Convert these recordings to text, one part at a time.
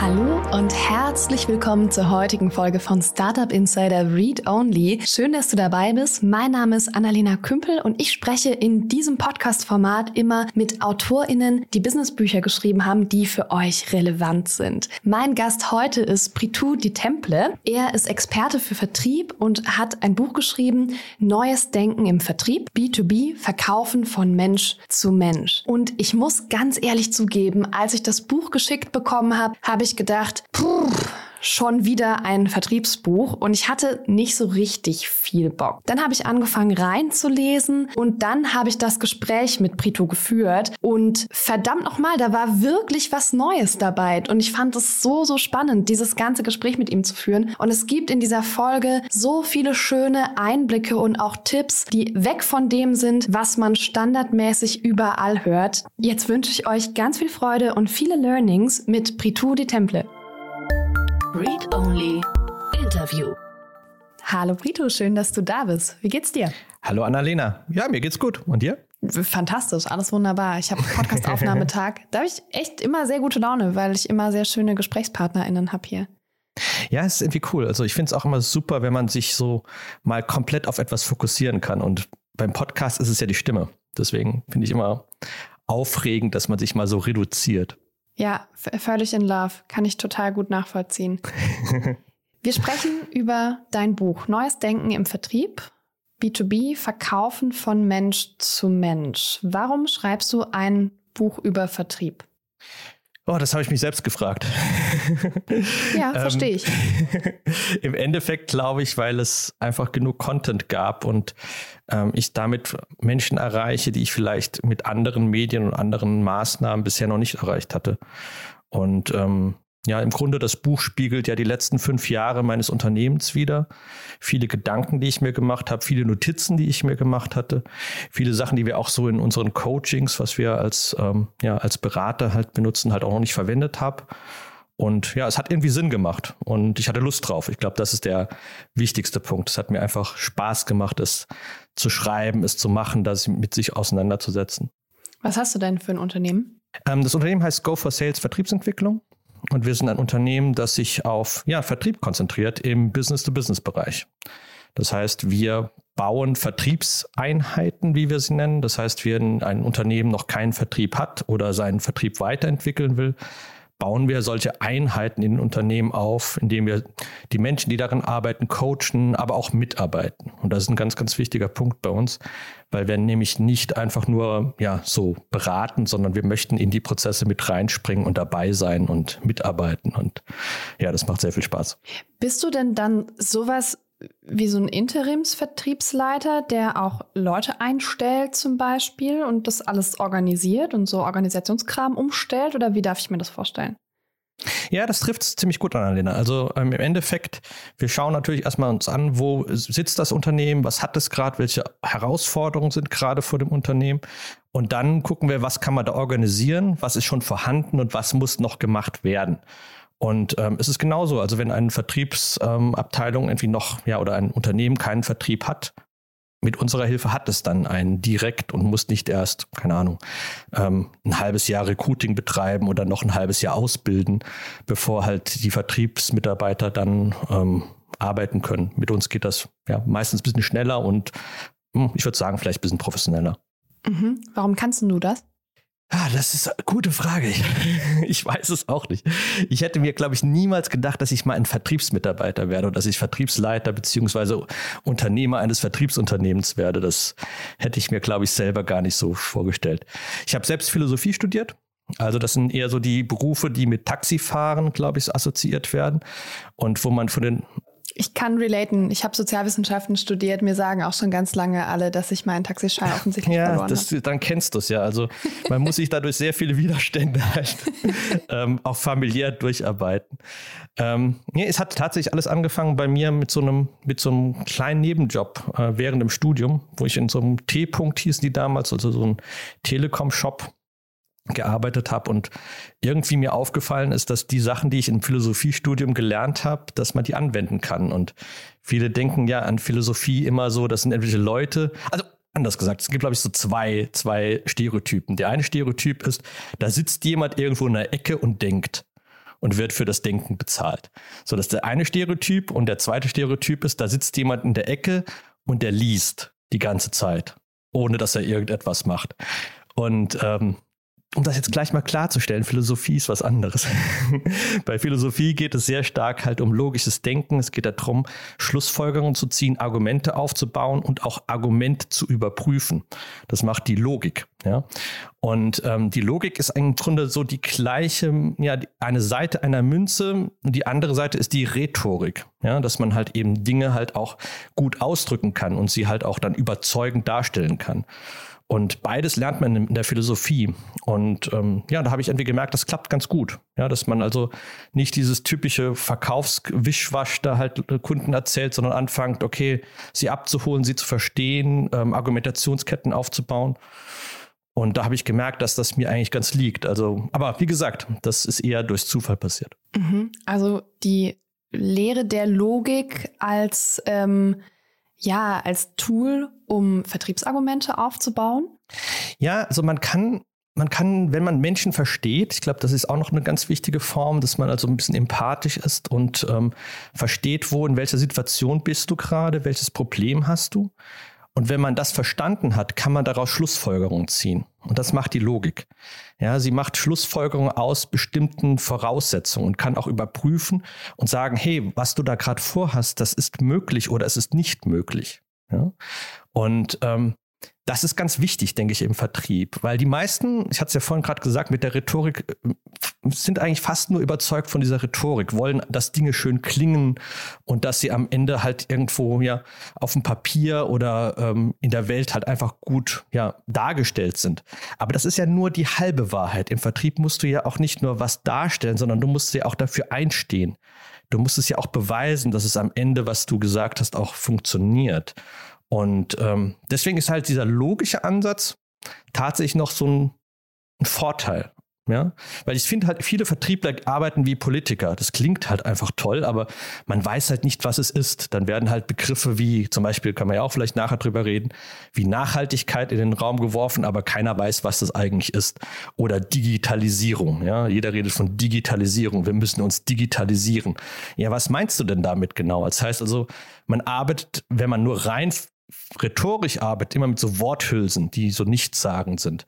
Hallo und herzlich willkommen zur heutigen Folge von Startup Insider Read Only. Schön, dass du dabei bist. Mein Name ist Annalena Kümpel und ich spreche in diesem Podcast-Format immer mit AutorInnen, die Businessbücher geschrieben haben, die für euch relevant sind. Mein Gast heute ist Pritu Di Temple. Er ist Experte für Vertrieb und hat ein Buch geschrieben, Neues Denken im Vertrieb, B2B, Verkaufen von Mensch zu Mensch. Und ich muss ganz ehrlich zugeben, als ich das Buch geschickt bekommen habe, habe ich ich gedacht, puh, schon wieder ein Vertriebsbuch und ich hatte nicht so richtig viel Bock. Dann habe ich angefangen reinzulesen und dann habe ich das Gespräch mit Prito geführt und verdammt nochmal, da war wirklich was Neues dabei und ich fand es so, so spannend, dieses ganze Gespräch mit ihm zu führen und es gibt in dieser Folge so viele schöne Einblicke und auch Tipps, die weg von dem sind, was man standardmäßig überall hört. Jetzt wünsche ich euch ganz viel Freude und viele Learnings mit Pritu de Temple. Read Only Interview. Hallo Brito, schön, dass du da bist. Wie geht's dir? Hallo Annalena. Ja, mir geht's gut. Und dir? Fantastisch, alles wunderbar. Ich habe Podcast-Aufnahmetag. da habe ich echt immer sehr gute Laune, weil ich immer sehr schöne GesprächspartnerInnen habe hier. Ja, es ist irgendwie cool. Also ich finde es auch immer super, wenn man sich so mal komplett auf etwas fokussieren kann. Und beim Podcast ist es ja die Stimme. Deswegen finde ich immer aufregend, dass man sich mal so reduziert. Ja, völlig in Love. Kann ich total gut nachvollziehen. Wir sprechen über dein Buch Neues Denken im Vertrieb. B2B, Verkaufen von Mensch zu Mensch. Warum schreibst du ein Buch über Vertrieb? Oh, das habe ich mich selbst gefragt. Ja, verstehe ich. Im Endeffekt glaube ich, weil es einfach genug Content gab und ähm, ich damit Menschen erreiche, die ich vielleicht mit anderen Medien und anderen Maßnahmen bisher noch nicht erreicht hatte. Und ähm, ja, im Grunde das Buch spiegelt ja die letzten fünf Jahre meines Unternehmens wieder. Viele Gedanken, die ich mir gemacht habe, viele Notizen, die ich mir gemacht hatte, viele Sachen, die wir auch so in unseren Coachings, was wir als, ähm, ja, als Berater halt benutzen, halt auch noch nicht verwendet habe. Und ja, es hat irgendwie Sinn gemacht und ich hatte Lust drauf. Ich glaube, das ist der wichtigste Punkt. Es hat mir einfach Spaß gemacht, es zu schreiben, es zu machen, das mit sich auseinanderzusetzen. Was hast du denn für ein Unternehmen? Ähm, das Unternehmen heißt Go for Sales Vertriebsentwicklung. Und wir sind ein Unternehmen, das sich auf ja, Vertrieb konzentriert im Business-to-Business-Bereich. Das heißt, wir bauen Vertriebseinheiten, wie wir sie nennen. Das heißt, wenn ein Unternehmen noch keinen Vertrieb hat oder seinen Vertrieb weiterentwickeln will, bauen wir solche Einheiten in Unternehmen auf, indem wir die Menschen, die darin arbeiten, coachen, aber auch mitarbeiten. Und das ist ein ganz, ganz wichtiger Punkt bei uns, weil wir nämlich nicht einfach nur ja so beraten, sondern wir möchten in die Prozesse mit reinspringen und dabei sein und mitarbeiten. Und ja, das macht sehr viel Spaß. Bist du denn dann sowas wie so ein Interimsvertriebsleiter, der auch Leute einstellt zum Beispiel und das alles organisiert und so Organisationskram umstellt? Oder wie darf ich mir das vorstellen? Ja, das trifft es ziemlich gut an, Alena. Also ähm, im Endeffekt, wir schauen natürlich erstmal uns an, wo sitzt das Unternehmen, was hat es gerade, welche Herausforderungen sind gerade vor dem Unternehmen. Und dann gucken wir, was kann man da organisieren, was ist schon vorhanden und was muss noch gemacht werden. Und ähm, es ist genauso, also wenn eine Vertriebsabteilung ähm, irgendwie noch, ja, oder ein Unternehmen keinen Vertrieb hat, mit unserer Hilfe hat es dann einen direkt und muss nicht erst, keine Ahnung, ähm, ein halbes Jahr Recruiting betreiben oder noch ein halbes Jahr ausbilden, bevor halt die Vertriebsmitarbeiter dann ähm, arbeiten können. Mit uns geht das ja meistens ein bisschen schneller und hm, ich würde sagen, vielleicht ein bisschen professioneller. Mhm. Warum kannst du das? Ah, das ist eine gute Frage. Ich, ich weiß es auch nicht. Ich hätte mir, glaube ich, niemals gedacht, dass ich mal ein Vertriebsmitarbeiter werde oder dass ich Vertriebsleiter beziehungsweise Unternehmer eines Vertriebsunternehmens werde. Das hätte ich mir, glaube ich, selber gar nicht so vorgestellt. Ich habe selbst Philosophie studiert. Also das sind eher so die Berufe, die mit Taxifahren, glaube ich, assoziiert werden und wo man von den ich kann relaten. Ich habe Sozialwissenschaften studiert. Mir sagen auch schon ganz lange alle, dass ich meinen Taxischein offensichtlich ja, verloren habe. Dann kennst du es ja. Also man muss sich dadurch sehr viele Widerstände halt, ähm, auch familiär durcharbeiten. Ähm, nee, es hat tatsächlich alles angefangen bei mir mit so einem, mit so einem kleinen Nebenjob äh, während dem Studium, wo ich in so einem T-Punkt hießen die damals, also so ein Telekom-Shop gearbeitet habe und irgendwie mir aufgefallen ist, dass die Sachen, die ich im Philosophiestudium gelernt habe, dass man die anwenden kann. Und viele denken ja an Philosophie immer so, das sind irgendwelche Leute. Also anders gesagt, es gibt, glaube ich, so zwei, zwei Stereotypen. Der eine Stereotyp ist, da sitzt jemand irgendwo in der Ecke und denkt und wird für das Denken bezahlt. So, das ist der eine Stereotyp. Und der zweite Stereotyp ist, da sitzt jemand in der Ecke und der liest die ganze Zeit, ohne dass er irgendetwas macht. Und ähm, um das jetzt gleich mal klarzustellen, Philosophie ist was anderes. Bei Philosophie geht es sehr stark halt um logisches Denken. Es geht darum, Schlussfolgerungen zu ziehen, Argumente aufzubauen und auch Argumente zu überprüfen. Das macht die Logik. Ja? Und ähm, die Logik ist im Grunde so die gleiche, ja, eine Seite einer Münze. Die andere Seite ist die Rhetorik. Ja? Dass man halt eben Dinge halt auch gut ausdrücken kann und sie halt auch dann überzeugend darstellen kann. Und beides lernt man in der Philosophie. Und ähm, ja, da habe ich irgendwie gemerkt, das klappt ganz gut. Ja, dass man also nicht dieses typische Verkaufswischwasch da halt Kunden erzählt, sondern anfängt, okay, sie abzuholen, sie zu verstehen, ähm, Argumentationsketten aufzubauen. Und da habe ich gemerkt, dass das mir eigentlich ganz liegt. Also, aber wie gesagt, das ist eher durch Zufall passiert. Mhm. Also die Lehre der Logik als ähm ja, als Tool, um Vertriebsargumente aufzubauen? Ja, also man kann man kann, wenn man Menschen versteht, ich glaube, das ist auch noch eine ganz wichtige Form, dass man also ein bisschen empathisch ist und ähm, versteht, wo, in welcher Situation bist du gerade, welches Problem hast du. Und wenn man das verstanden hat, kann man daraus Schlussfolgerungen ziehen. Und das macht die Logik. Ja, sie macht Schlussfolgerungen aus bestimmten Voraussetzungen und kann auch überprüfen und sagen, hey, was du da gerade vorhast, das ist möglich oder es ist nicht möglich. Ja? Und ähm, das ist ganz wichtig, denke ich, im Vertrieb, weil die meisten, ich hatte es ja vorhin gerade gesagt, mit der Rhetorik äh, sind eigentlich fast nur überzeugt von dieser Rhetorik, wollen, dass Dinge schön klingen und dass sie am Ende halt irgendwo ja auf dem Papier oder ähm, in der Welt halt einfach gut ja dargestellt sind. Aber das ist ja nur die halbe Wahrheit. Im Vertrieb musst du ja auch nicht nur was darstellen, sondern du musst ja auch dafür einstehen. Du musst es ja auch beweisen, dass es am Ende, was du gesagt hast, auch funktioniert. Und ähm, deswegen ist halt dieser logische Ansatz tatsächlich noch so ein, ein Vorteil. Ja, weil ich finde halt, viele Vertriebler arbeiten wie Politiker. Das klingt halt einfach toll, aber man weiß halt nicht, was es ist. Dann werden halt Begriffe wie, zum Beispiel, kann man ja auch vielleicht nachher drüber reden, wie Nachhaltigkeit in den Raum geworfen, aber keiner weiß, was das eigentlich ist. Oder Digitalisierung. Ja, jeder redet von Digitalisierung. Wir müssen uns digitalisieren. Ja, was meinst du denn damit genau? Das heißt also, man arbeitet, wenn man nur rein rhetorisch arbeitet, immer mit so Worthülsen, die so nichtssagend sind.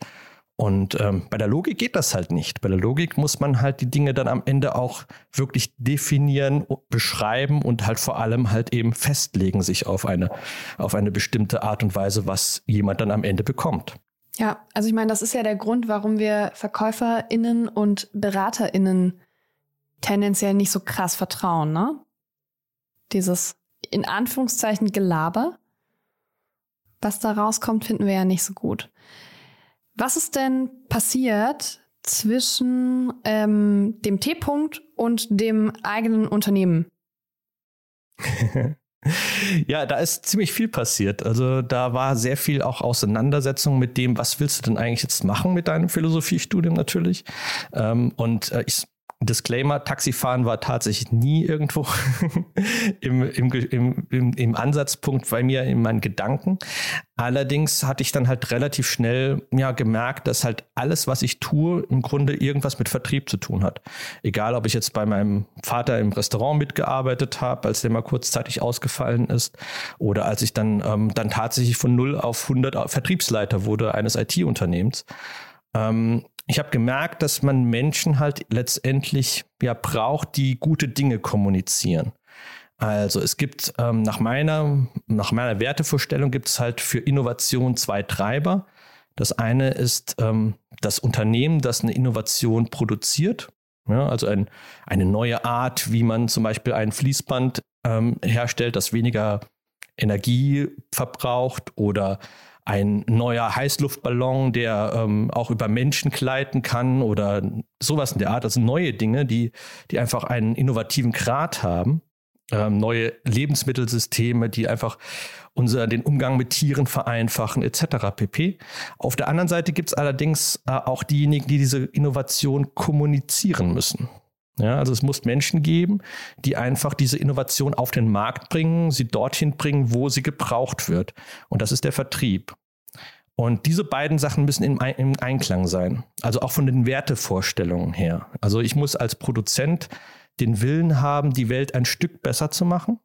Und ähm, bei der Logik geht das halt nicht. Bei der Logik muss man halt die Dinge dann am Ende auch wirklich definieren, beschreiben und halt vor allem halt eben festlegen sich auf eine, auf eine bestimmte Art und Weise, was jemand dann am Ende bekommt. Ja, also ich meine, das ist ja der Grund, warum wir VerkäuferInnen und BeraterInnen tendenziell nicht so krass vertrauen, ne? Dieses in Anführungszeichen Gelaber was da rauskommt, finden wir ja nicht so gut. Was ist denn passiert zwischen ähm, dem T-Punkt und dem eigenen Unternehmen? ja, da ist ziemlich viel passiert. Also da war sehr viel auch Auseinandersetzung mit dem, was willst du denn eigentlich jetzt machen mit deinem Philosophiestudium natürlich. Ähm, und äh, ich Disclaimer, Taxifahren war tatsächlich nie irgendwo im, im, im, im, Ansatzpunkt bei mir in meinen Gedanken. Allerdings hatte ich dann halt relativ schnell ja gemerkt, dass halt alles, was ich tue, im Grunde irgendwas mit Vertrieb zu tun hat. Egal, ob ich jetzt bei meinem Vater im Restaurant mitgearbeitet habe, als der mal kurzzeitig ausgefallen ist, oder als ich dann, ähm, dann tatsächlich von 0 auf 100 Vertriebsleiter wurde eines IT-Unternehmens. Ähm, ich habe gemerkt, dass man Menschen halt letztendlich ja braucht, die gute Dinge kommunizieren. Also es gibt ähm, nach meiner nach meiner Wertevorstellung gibt es halt für Innovation zwei Treiber. Das eine ist ähm, das Unternehmen, das eine Innovation produziert. Ja, also ein, eine neue Art, wie man zum Beispiel ein Fließband ähm, herstellt, das weniger Energie verbraucht oder ein neuer Heißluftballon, der ähm, auch über Menschen gleiten kann oder sowas in der Art. Also neue Dinge, die, die einfach einen innovativen Grad haben. Ähm, neue Lebensmittelsysteme, die einfach unser, den Umgang mit Tieren vereinfachen, etc. pp. Auf der anderen Seite gibt es allerdings äh, auch diejenigen, die diese Innovation kommunizieren müssen. Ja, also es muss Menschen geben, die einfach diese Innovation auf den Markt bringen, sie dorthin bringen, wo sie gebraucht wird. Und das ist der Vertrieb. Und diese beiden Sachen müssen im, Einklang sein. Also auch von den Wertevorstellungen her. Also ich muss als Produzent den Willen haben, die Welt ein Stück besser zu machen.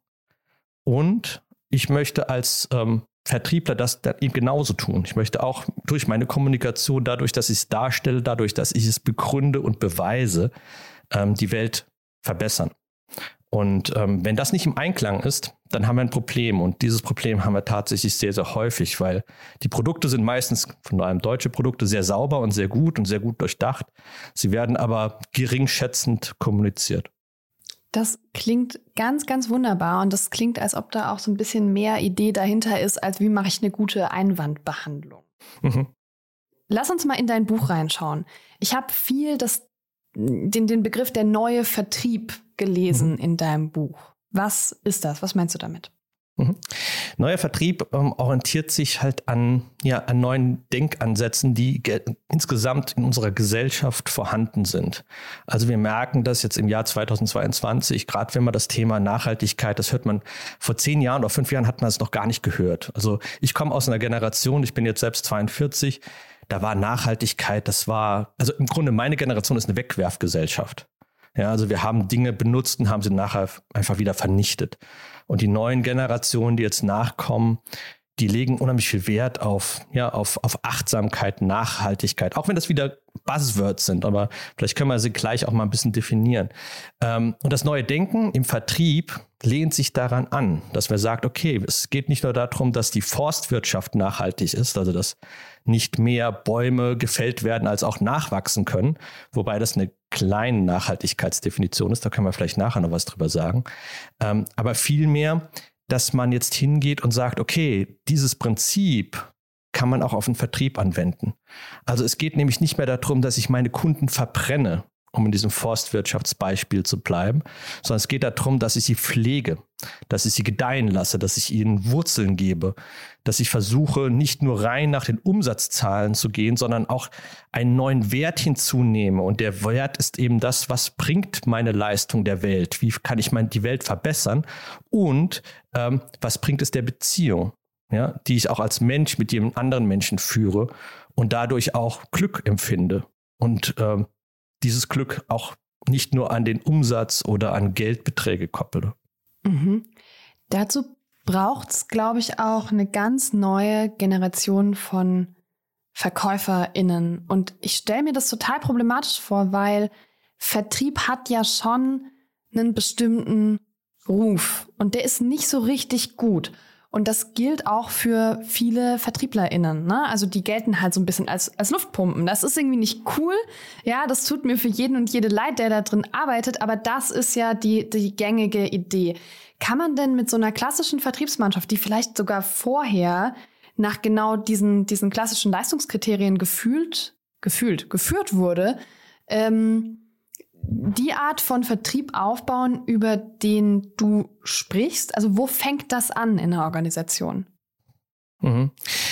Und ich möchte als ähm, Vertriebler das eben genauso tun. Ich möchte auch durch meine Kommunikation, dadurch, dass ich es darstelle, dadurch, dass ich es begründe und beweise, ähm, die Welt verbessern. Und ähm, wenn das nicht im Einklang ist, dann haben wir ein Problem. Und dieses Problem haben wir tatsächlich sehr, sehr häufig, weil die Produkte sind meistens, von allem deutsche Produkte, sehr sauber und sehr gut und sehr gut durchdacht. Sie werden aber geringschätzend kommuniziert. Das klingt ganz, ganz wunderbar und das klingt, als ob da auch so ein bisschen mehr Idee dahinter ist, als wie mache ich eine gute Einwandbehandlung. Mhm. Lass uns mal in dein Buch reinschauen. Ich habe viel das, den, den Begriff der neue Vertrieb gelesen mhm. in deinem Buch. Was ist das? Was meinst du damit? Mhm. Neuer Vertrieb ähm, orientiert sich halt an, ja, an neuen Denkansätzen, die insgesamt in unserer Gesellschaft vorhanden sind. Also wir merken das jetzt im Jahr 2022, gerade wenn man das Thema Nachhaltigkeit, das hört man vor zehn Jahren oder fünf Jahren hat man es noch gar nicht gehört. Also ich komme aus einer Generation, ich bin jetzt selbst 42, da war Nachhaltigkeit, das war, also im Grunde meine Generation ist eine Wegwerfgesellschaft. Ja, also wir haben Dinge benutzt und haben sie nachher einfach wieder vernichtet. Und die neuen Generationen, die jetzt nachkommen, die legen unheimlich viel Wert auf, ja, auf, auf Achtsamkeit, Nachhaltigkeit, auch wenn das wieder Buzzwords sind, aber vielleicht können wir sie gleich auch mal ein bisschen definieren. Ähm, und das neue Denken im Vertrieb lehnt sich daran an, dass man sagt, okay, es geht nicht nur darum, dass die Forstwirtschaft nachhaltig ist, also dass nicht mehr Bäume gefällt werden, als auch nachwachsen können, wobei das eine kleine Nachhaltigkeitsdefinition ist, da können wir vielleicht nachher noch was drüber sagen, ähm, aber vielmehr, dass man jetzt hingeht und sagt, okay, dieses Prinzip kann man auch auf den Vertrieb anwenden. Also es geht nämlich nicht mehr darum, dass ich meine Kunden verbrenne, um in diesem Forstwirtschaftsbeispiel zu bleiben, sondern es geht darum, dass ich sie pflege, dass ich sie gedeihen lasse, dass ich ihnen Wurzeln gebe, dass ich versuche, nicht nur rein nach den Umsatzzahlen zu gehen, sondern auch einen neuen Wert hinzunehme. Und der Wert ist eben das, was bringt meine Leistung der Welt? Wie kann ich mein, die Welt verbessern? Und ähm, was bringt es der Beziehung? Ja, die ich auch als Mensch mit jedem anderen Menschen führe und dadurch auch Glück empfinde. Und ähm, dieses Glück auch nicht nur an den Umsatz oder an Geldbeträge koppele. Mhm. Dazu braucht es, glaube ich, auch eine ganz neue Generation von VerkäuferInnen. Und ich stelle mir das total problematisch vor, weil Vertrieb hat ja schon einen bestimmten Ruf und der ist nicht so richtig gut. Und das gilt auch für viele VertrieblerInnen. Ne? Also die gelten halt so ein bisschen als, als Luftpumpen. Das ist irgendwie nicht cool. Ja, das tut mir für jeden und jede leid, der da drin arbeitet. Aber das ist ja die, die gängige Idee. Kann man denn mit so einer klassischen Vertriebsmannschaft, die vielleicht sogar vorher nach genau diesen, diesen klassischen Leistungskriterien gefühlt, gefühlt, geführt wurde, ähm, die Art von Vertrieb aufbauen, über den du sprichst? Also wo fängt das an in der Organisation? Mhm.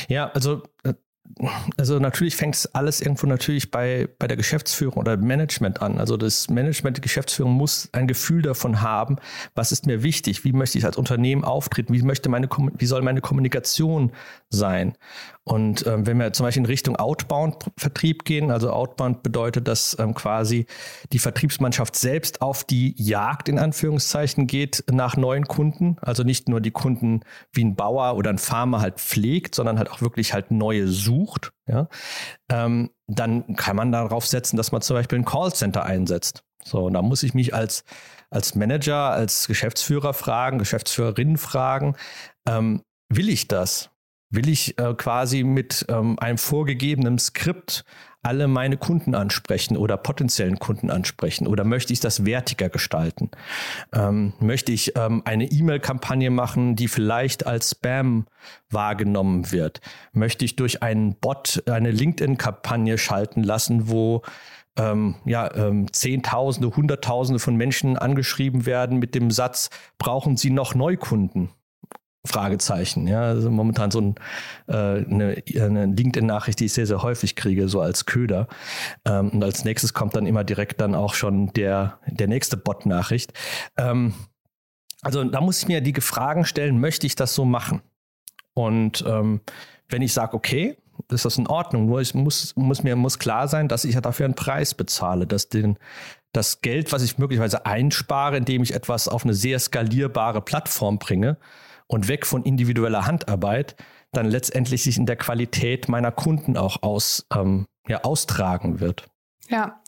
Ja, also äh, also natürlich fängt es alles irgendwo natürlich bei, bei der Geschäftsführung oder Management an. Also das Management, die Geschäftsführung muss ein Gefühl davon haben, was ist mir wichtig, wie möchte ich als Unternehmen auftreten, wie möchte meine, wie soll meine Kommunikation sein. Und ähm, wenn wir zum Beispiel in Richtung Outbound-Vertrieb gehen, also Outbound bedeutet, dass ähm, quasi die Vertriebsmannschaft selbst auf die Jagd in Anführungszeichen geht nach neuen Kunden. Also nicht nur die Kunden wie ein Bauer oder ein Farmer halt pflegt, sondern halt auch wirklich halt neue sucht. Ja, ähm, dann kann man darauf setzen, dass man zum Beispiel ein Callcenter einsetzt. So, und da muss ich mich als als Manager, als Geschäftsführer fragen, Geschäftsführerin fragen, ähm, will ich das? will ich äh, quasi mit ähm, einem vorgegebenen Skript alle meine Kunden ansprechen oder potenziellen Kunden ansprechen? Oder möchte ich das wertiger gestalten? Ähm, möchte ich ähm, eine E-Mail-Kampagne machen, die vielleicht als Spam wahrgenommen wird? Möchte ich durch einen Bot eine LinkedIn-Kampagne schalten lassen, wo ähm, ja, ähm, Zehntausende, Hunderttausende von Menschen angeschrieben werden mit dem Satz, brauchen Sie noch Neukunden? Fragezeichen. Ja, also momentan so ein, äh, eine, eine LinkedIn-Nachricht, die ich sehr, sehr häufig kriege, so als Köder. Ähm, und als nächstes kommt dann immer direkt dann auch schon der, der nächste Bot-Nachricht. Ähm, also da muss ich mir die Fragen stellen, möchte ich das so machen? Und ähm, wenn ich sage, okay, ist das in Ordnung. Nur ich muss, muss mir muss klar sein, dass ich ja dafür einen Preis bezahle, dass den, das Geld, was ich möglicherweise einspare, indem ich etwas auf eine sehr skalierbare Plattform bringe und weg von individueller Handarbeit, dann letztendlich sich in der Qualität meiner Kunden auch aus, ähm, ja, austragen wird. Ja,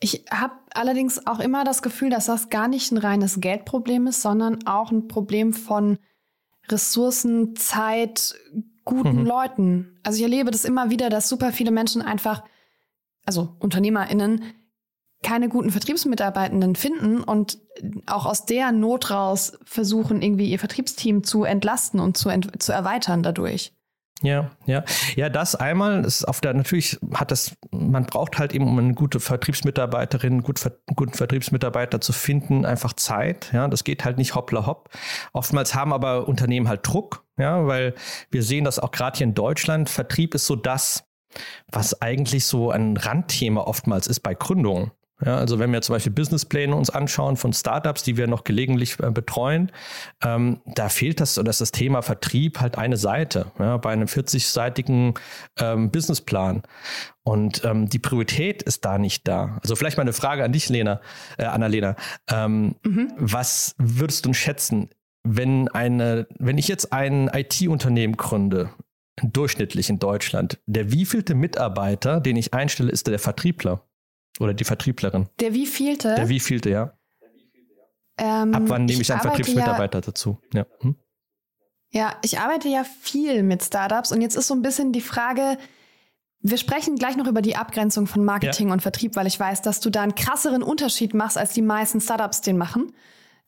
ich habe allerdings auch immer das Gefühl, dass das gar nicht ein reines Geldproblem ist, sondern auch ein Problem von Ressourcen, Zeit, guten mhm. Leuten. Also ich erlebe das immer wieder, dass super viele Menschen einfach, also UnternehmerInnen, keine guten Vertriebsmitarbeitenden finden und auch aus der Not raus versuchen, irgendwie ihr Vertriebsteam zu entlasten und zu, ent zu erweitern dadurch. Ja, ja. Ja, das einmal ist auf der, natürlich hat das, man braucht halt eben, um eine gute Vertriebsmitarbeiterin, gut, guten Vertriebsmitarbeiter zu finden, einfach Zeit. Ja, das geht halt nicht hoppla hopp. Oftmals haben aber Unternehmen halt Druck, ja, weil wir sehen das auch gerade hier in Deutschland. Vertrieb ist so das, was eigentlich so ein Randthema oftmals ist bei Gründungen. Ja, also wenn wir zum Beispiel Businesspläne uns anschauen von Startups, die wir noch gelegentlich äh, betreuen, ähm, da fehlt das, dass das Thema Vertrieb halt eine Seite ja, bei einem 40-seitigen ähm, Businessplan. Und ähm, die Priorität ist da nicht da. Also vielleicht mal eine Frage an dich, Lena, äh, Annalena. Ähm, mhm. Was würdest du schätzen, wenn eine, wenn ich jetzt ein IT-Unternehmen gründe, durchschnittlich in Deutschland, der wievielte Mitarbeiter, den ich einstelle, ist der Vertriebler? Oder die Vertrieblerin. Der wievielte? Der wievielte, ja. Ähm, Ab wann nehme ich, ich einen Vertriebsmitarbeiter ja, dazu? Ja. Hm? ja, ich arbeite ja viel mit Startups und jetzt ist so ein bisschen die Frage, wir sprechen gleich noch über die Abgrenzung von Marketing ja. und Vertrieb, weil ich weiß, dass du da einen krasseren Unterschied machst, als die meisten Startups den machen.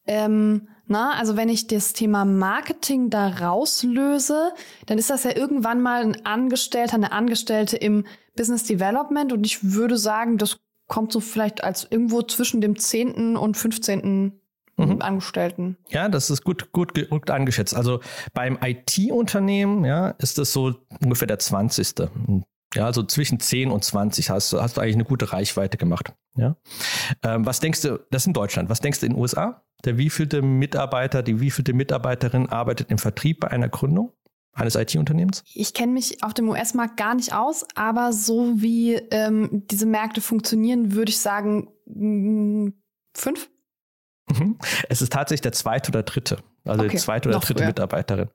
Ähm, na, also wenn ich das Thema Marketing da rauslöse, dann ist das ja irgendwann mal ein Angestellter, eine Angestellte im Business Development und ich würde sagen, das kommt so vielleicht als irgendwo zwischen dem 10. und 15. Mhm. Angestellten. Ja, das ist gut, gut, gut angeschätzt. Also beim IT-Unternehmen, ja, ist das so ungefähr der 20. Ja, also zwischen 10 und 20 hast, hast du eigentlich eine gute Reichweite gemacht. Ja. Ähm, was denkst du, das ist in Deutschland, was denkst du in den USA? Der wievielte Mitarbeiter, die wievielte Mitarbeiterin arbeitet im Vertrieb bei einer Gründung? Eines IT-Unternehmens? Ich kenne mich auf dem US-Markt gar nicht aus, aber so wie ähm, diese Märkte funktionieren, würde ich sagen mh, mm, fünf. Mhm. Es ist tatsächlich der zweite oder dritte. Also okay, die zweite oder dritte früher. Mitarbeiterin.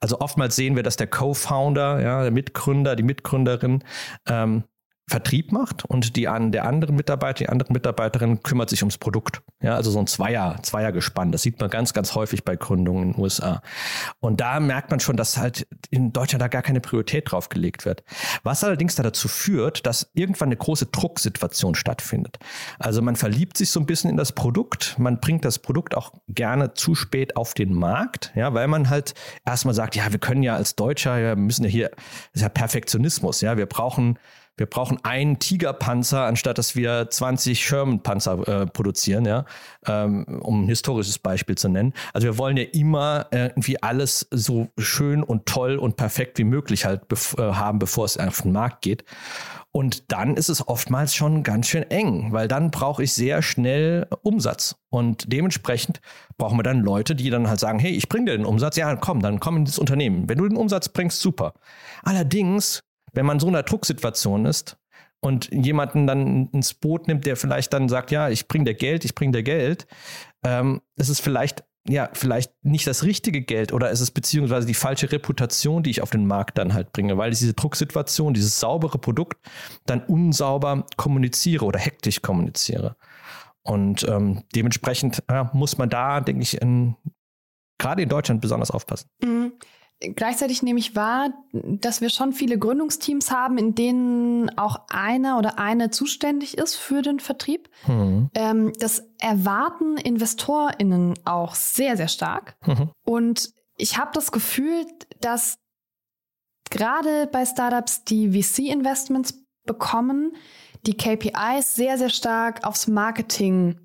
Also oftmals sehen wir, dass der Co-Founder, ja, der Mitgründer, die Mitgründerin ähm, Vertrieb macht und die an der anderen Mitarbeiter, die andere Mitarbeiterin kümmert sich ums Produkt. Ja, also so ein Zweier, Zweiergespann. Das sieht man ganz, ganz häufig bei Gründungen in den USA. Und da merkt man schon, dass halt in Deutschland da gar keine Priorität drauf gelegt wird. Was allerdings da dazu führt, dass irgendwann eine große Drucksituation stattfindet. Also man verliebt sich so ein bisschen in das Produkt. Man bringt das Produkt auch gerne zu spät auf den Markt. Ja, weil man halt erstmal sagt, ja, wir können ja als Deutscher, wir müssen ja hier, das ist ja Perfektionismus. Ja, wir brauchen wir brauchen einen Tigerpanzer, anstatt dass wir 20 Sherman-Panzer äh, produzieren, ja, ähm, um ein historisches Beispiel zu nennen. Also wir wollen ja immer irgendwie alles so schön und toll und perfekt wie möglich halt bef äh, haben, bevor es auf den Markt geht. Und dann ist es oftmals schon ganz schön eng, weil dann brauche ich sehr schnell Umsatz. Und dementsprechend brauchen wir dann Leute, die dann halt sagen, hey, ich bringe dir den Umsatz. Ja, komm, dann komm in das Unternehmen. Wenn du den Umsatz bringst, super. Allerdings wenn man so in einer Drucksituation ist und jemanden dann ins Boot nimmt, der vielleicht dann sagt, ja, ich bringe dir Geld, ich bringe dir Geld, ähm, ist es vielleicht ja, vielleicht nicht das richtige Geld oder ist es beziehungsweise die falsche Reputation, die ich auf den Markt dann halt bringe, weil ich diese Drucksituation, dieses saubere Produkt dann unsauber kommuniziere oder hektisch kommuniziere. Und ähm, dementsprechend ja, muss man da, denke ich, in, gerade in Deutschland besonders aufpassen. Mhm. Gleichzeitig nehme ich wahr, dass wir schon viele Gründungsteams haben, in denen auch einer oder eine zuständig ist für den Vertrieb. Mhm. Ähm, das erwarten InvestorInnen auch sehr, sehr stark. Mhm. Und ich habe das Gefühl, dass gerade bei Startups, die VC-Investments bekommen, die KPIs sehr, sehr stark aufs Marketing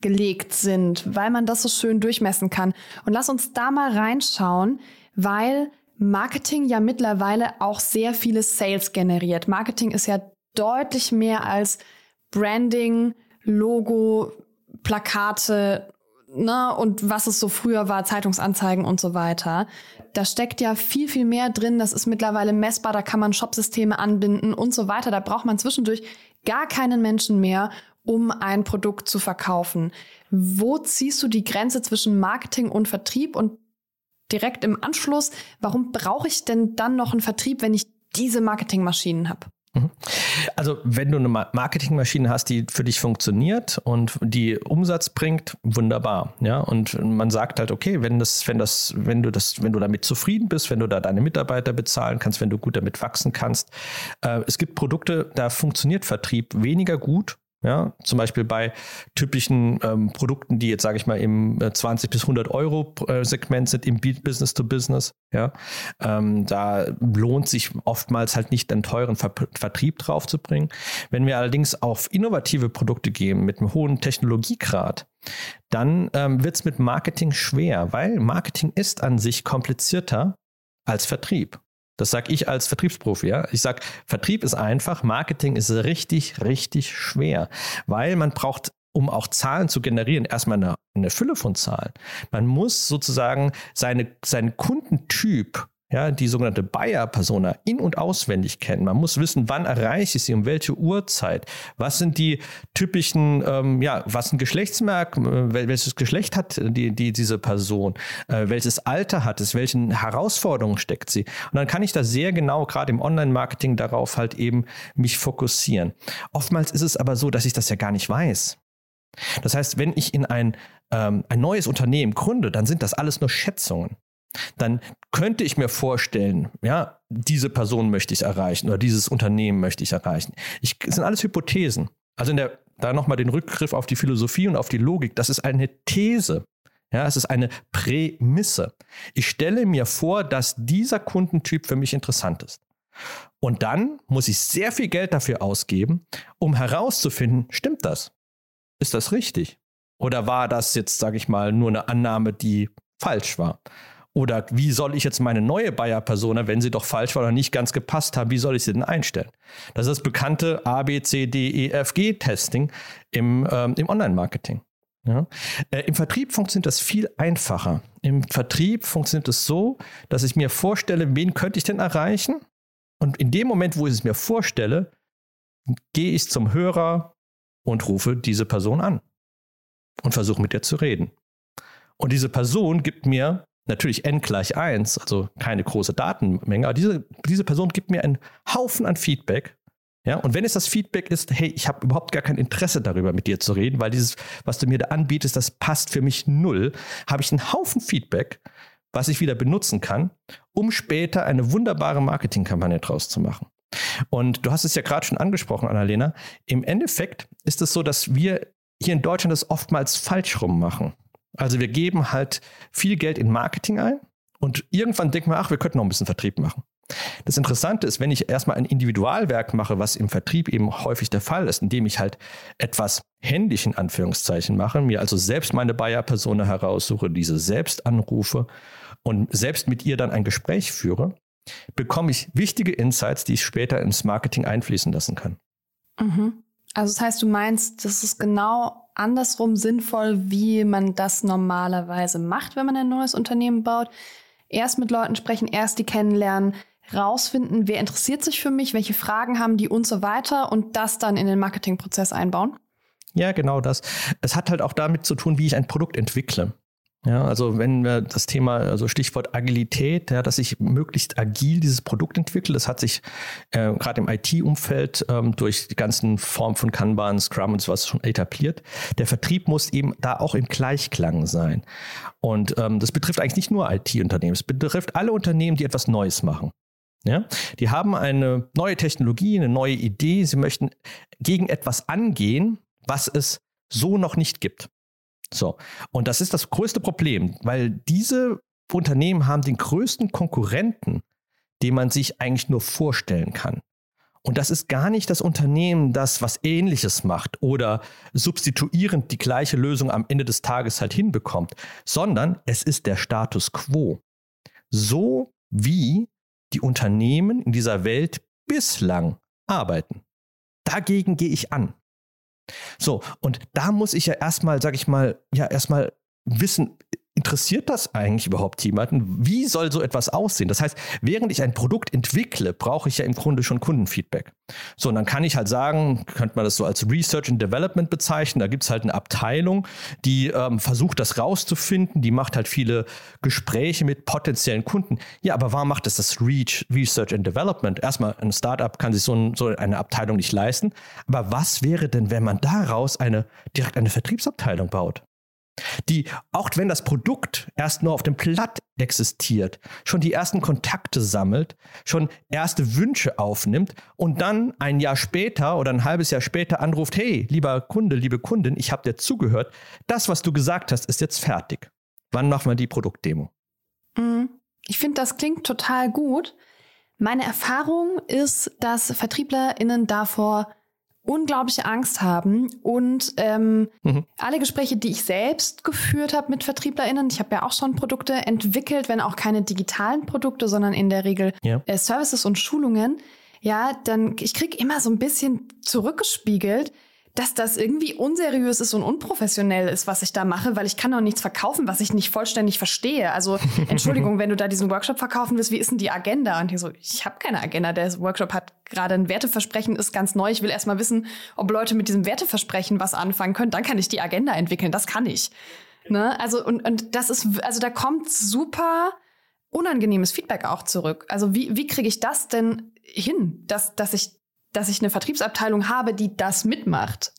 gelegt sind, weil man das so schön durchmessen kann. Und lass uns da mal reinschauen weil Marketing ja mittlerweile auch sehr viele Sales generiert. Marketing ist ja deutlich mehr als Branding, Logo, Plakate, ne, und was es so früher war, Zeitungsanzeigen und so weiter. Da steckt ja viel, viel mehr drin. Das ist mittlerweile messbar. Da kann man Shopsysteme anbinden und so weiter. Da braucht man zwischendurch gar keinen Menschen mehr, um ein Produkt zu verkaufen. Wo ziehst du die Grenze zwischen Marketing und Vertrieb und direkt im Anschluss, warum brauche ich denn dann noch einen Vertrieb, wenn ich diese Marketingmaschinen habe? Mhm. Also wenn du eine Marketingmaschine hast, die für dich funktioniert und die Umsatz bringt, wunderbar. Ja, und man sagt halt, okay, wenn das, wenn das, wenn du das, wenn du damit zufrieden bist, wenn du da deine Mitarbeiter bezahlen kannst, wenn du gut damit wachsen kannst. Äh, es gibt Produkte, da funktioniert Vertrieb weniger gut ja, zum Beispiel bei typischen ähm, Produkten, die jetzt, sage ich mal, im 20 äh, bis 100 Euro äh, Segment sind, im Business to Business. Ja, ähm, da lohnt sich oftmals halt nicht einen teuren Ver Vertrieb draufzubringen. Wenn wir allerdings auf innovative Produkte gehen mit einem hohen Technologiegrad, dann ähm, wird es mit Marketing schwer, weil Marketing ist an sich komplizierter als Vertrieb. Das sage ich als Vertriebsprofi. Ja? Ich sage, Vertrieb ist einfach, Marketing ist richtig, richtig schwer, weil man braucht um auch Zahlen zu generieren, erstmal eine, eine Fülle von Zahlen. Man muss sozusagen seine, seinen Kundentyp ja, die sogenannte Buyer-Persona in- und auswendig kennen. Man muss wissen, wann erreiche ich sie, um welche Uhrzeit. Was sind die typischen, ähm, ja, was ein Geschlechtsmerk, äh, welches Geschlecht hat die, die, diese Person, äh, welches Alter hat es, welchen Herausforderungen steckt sie. Und dann kann ich da sehr genau, gerade im Online-Marketing, darauf halt eben mich fokussieren. Oftmals ist es aber so, dass ich das ja gar nicht weiß. Das heißt, wenn ich in ein, ähm, ein neues Unternehmen gründe, dann sind das alles nur Schätzungen dann könnte ich mir vorstellen, ja, diese Person möchte ich erreichen oder dieses Unternehmen möchte ich erreichen. Ich, das sind alles Hypothesen. Also in der, da nochmal den Rückgriff auf die Philosophie und auf die Logik. Das ist eine These. Ja, es ist eine Prämisse. Ich stelle mir vor, dass dieser Kundentyp für mich interessant ist. Und dann muss ich sehr viel Geld dafür ausgeben, um herauszufinden, stimmt das? Ist das richtig? Oder war das jetzt, sage ich mal, nur eine Annahme, die falsch war? Oder wie soll ich jetzt meine neue Buyer-Persona, wenn sie doch falsch war oder nicht ganz gepasst haben, wie soll ich sie denn einstellen? Das ist das bekannte A, B, C, D, E, F, G-Testing im, ähm, im Online-Marketing. Ja. Äh, Im Vertrieb funktioniert das viel einfacher. Im Vertrieb funktioniert es so, dass ich mir vorstelle, wen könnte ich denn erreichen? Und in dem Moment, wo ich es mir vorstelle, gehe ich zum Hörer und rufe diese Person an und versuche mit ihr zu reden. Und diese Person gibt mir natürlich n gleich 1, also keine große Datenmenge, aber diese, diese Person gibt mir einen Haufen an Feedback. Ja, und wenn es das Feedback ist, hey, ich habe überhaupt gar kein Interesse darüber, mit dir zu reden, weil dieses, was du mir da anbietest, das passt für mich null, habe ich einen Haufen Feedback, was ich wieder benutzen kann, um später eine wunderbare Marketingkampagne draus zu machen. Und du hast es ja gerade schon angesprochen, Annalena. Im Endeffekt ist es so, dass wir hier in Deutschland das oftmals falsch rum machen. Also wir geben halt viel Geld in Marketing ein und irgendwann denken wir, ach, wir könnten noch ein bisschen Vertrieb machen. Das Interessante ist, wenn ich erstmal ein Individualwerk mache, was im Vertrieb eben häufig der Fall ist, indem ich halt etwas händisch in Anführungszeichen mache, mir also selbst meine Buyer-Persona heraussuche, diese selbst anrufe und selbst mit ihr dann ein Gespräch führe, bekomme ich wichtige Insights, die ich später ins Marketing einfließen lassen kann. Mhm. Also das heißt, du meinst, das ist genau andersrum sinnvoll, wie man das normalerweise macht, wenn man ein neues Unternehmen baut. Erst mit Leuten sprechen, erst die kennenlernen, rausfinden, wer interessiert sich für mich, welche Fragen haben die und so weiter und das dann in den Marketingprozess einbauen. Ja, genau das. Es hat halt auch damit zu tun, wie ich ein Produkt entwickle. Ja, also wenn wir das Thema, also Stichwort Agilität, ja, dass ich möglichst agil dieses Produkt entwickle, das hat sich äh, gerade im IT-Umfeld ähm, durch die ganzen Formen von Kanban, Scrum und sowas schon etabliert. Der Vertrieb muss eben da auch im Gleichklang sein. Und ähm, das betrifft eigentlich nicht nur IT-Unternehmen, es betrifft alle Unternehmen, die etwas Neues machen. Ja, die haben eine neue Technologie, eine neue Idee, sie möchten gegen etwas angehen, was es so noch nicht gibt. So. Und das ist das größte Problem, weil diese Unternehmen haben den größten Konkurrenten, den man sich eigentlich nur vorstellen kann. Und das ist gar nicht das Unternehmen, das was Ähnliches macht oder substituierend die gleiche Lösung am Ende des Tages halt hinbekommt, sondern es ist der Status quo. So wie die Unternehmen in dieser Welt bislang arbeiten. Dagegen gehe ich an. So, und da muss ich ja erstmal, sag ich mal, ja, erstmal wissen, interessiert das eigentlich überhaupt jemanden? Wie soll so etwas aussehen? Das heißt, während ich ein Produkt entwickle, brauche ich ja im Grunde schon Kundenfeedback. So, und dann kann ich halt sagen, könnte man das so als Research and Development bezeichnen. Da gibt es halt eine Abteilung, die ähm, versucht, das rauszufinden. Die macht halt viele Gespräche mit potenziellen Kunden. Ja, aber warum macht das das Research and Development? Erstmal, ein Startup kann sich so, ein, so eine Abteilung nicht leisten. Aber was wäre denn, wenn man daraus eine, direkt eine Vertriebsabteilung baut? Die, auch wenn das Produkt erst nur auf dem Platt existiert, schon die ersten Kontakte sammelt, schon erste Wünsche aufnimmt und dann ein Jahr später oder ein halbes Jahr später anruft, hey, lieber Kunde, liebe Kundin, ich habe dir zugehört, das, was du gesagt hast, ist jetzt fertig. Wann machen wir die Produktdemo? Mhm. Ich finde, das klingt total gut. Meine Erfahrung ist, dass VertrieblerInnen davor unglaubliche Angst haben. Und ähm, mhm. alle Gespräche, die ich selbst geführt habe mit VertrieblerInnen, ich habe ja auch schon Produkte entwickelt, wenn auch keine digitalen Produkte, sondern in der Regel ja. äh, Services und Schulungen. Ja, dann ich krieg immer so ein bisschen zurückgespiegelt, dass das irgendwie unseriös ist und unprofessionell ist, was ich da mache, weil ich kann doch nichts verkaufen, was ich nicht vollständig verstehe. Also Entschuldigung, wenn du da diesen Workshop verkaufen willst, wie ist denn die Agenda? Und ich so, ich habe keine Agenda. Der Workshop hat gerade ein Werteversprechen, ist ganz neu. Ich will erst mal wissen, ob Leute mit diesem Werteversprechen was anfangen können. Dann kann ich die Agenda entwickeln. Das kann ich. Ne? Also und, und das ist, also da kommt super unangenehmes Feedback auch zurück. Also wie, wie kriege ich das denn hin, dass, dass ich dass ich eine Vertriebsabteilung habe, die das mitmacht?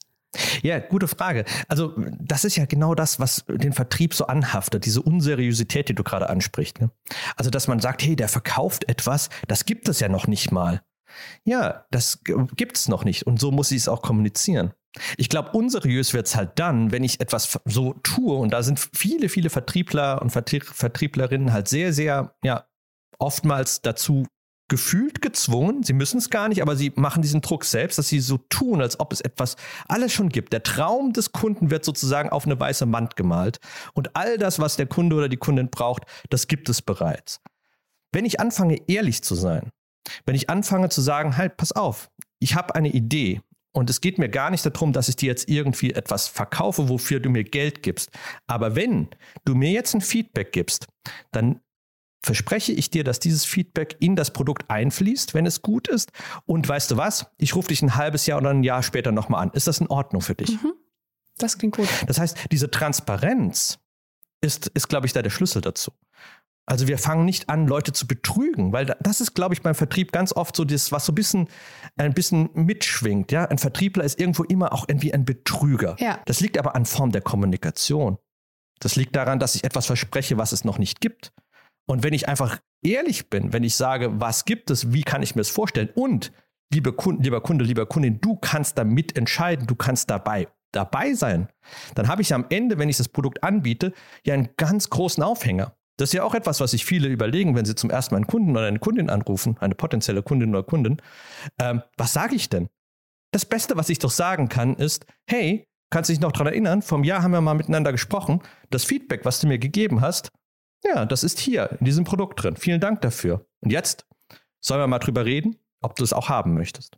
Ja, gute Frage. Also das ist ja genau das, was den Vertrieb so anhaftet, diese Unseriosität, die du gerade ansprichst. Ne? Also dass man sagt, hey, der verkauft etwas, das gibt es ja noch nicht mal. Ja, das gibt es noch nicht und so muss ich es auch kommunizieren. Ich glaube, unseriös wird es halt dann, wenn ich etwas so tue und da sind viele, viele Vertriebler und Vertrieblerinnen halt sehr, sehr, ja, oftmals dazu gefühlt gezwungen, sie müssen es gar nicht, aber sie machen diesen Druck selbst, dass sie so tun, als ob es etwas alles schon gibt. Der Traum des Kunden wird sozusagen auf eine weiße Wand gemalt und all das, was der Kunde oder die Kundin braucht, das gibt es bereits. Wenn ich anfange, ehrlich zu sein, wenn ich anfange zu sagen, halt, pass auf, ich habe eine Idee und es geht mir gar nicht darum, dass ich dir jetzt irgendwie etwas verkaufe, wofür du mir Geld gibst. Aber wenn du mir jetzt ein Feedback gibst, dann verspreche ich dir, dass dieses Feedback in das Produkt einfließt, wenn es gut ist. Und weißt du was? Ich rufe dich ein halbes Jahr oder ein Jahr später nochmal an. Ist das in Ordnung für dich? Mhm. Das klingt gut. Das heißt, diese Transparenz ist, ist glaube ich, da der Schlüssel dazu. Also wir fangen nicht an, Leute zu betrügen, weil das ist, glaube ich, beim Vertrieb ganz oft so das, was so ein bisschen, ein bisschen mitschwingt. Ja, ein Vertriebler ist irgendwo immer auch irgendwie ein Betrüger. Ja. Das liegt aber an Form der Kommunikation. Das liegt daran, dass ich etwas verspreche, was es noch nicht gibt. Und wenn ich einfach ehrlich bin, wenn ich sage, was gibt es, wie kann ich mir das vorstellen und liebe Kunden, lieber Kunde, lieber Kundin, du kannst da mitentscheiden, du kannst dabei dabei sein, dann habe ich am Ende, wenn ich das Produkt anbiete, ja einen ganz großen Aufhänger. Das ist ja auch etwas, was sich viele überlegen, wenn sie zum ersten Mal einen Kunden oder eine Kundin anrufen, eine potenzielle Kundin oder Kundin. Ähm, was sage ich denn? Das Beste, was ich doch sagen kann, ist, hey, kannst du dich noch daran erinnern, vom Jahr haben wir mal miteinander gesprochen, das Feedback, was du mir gegeben hast, ja, das ist hier in diesem Produkt drin. Vielen Dank dafür. Und jetzt sollen wir mal drüber reden, ob du es auch haben möchtest.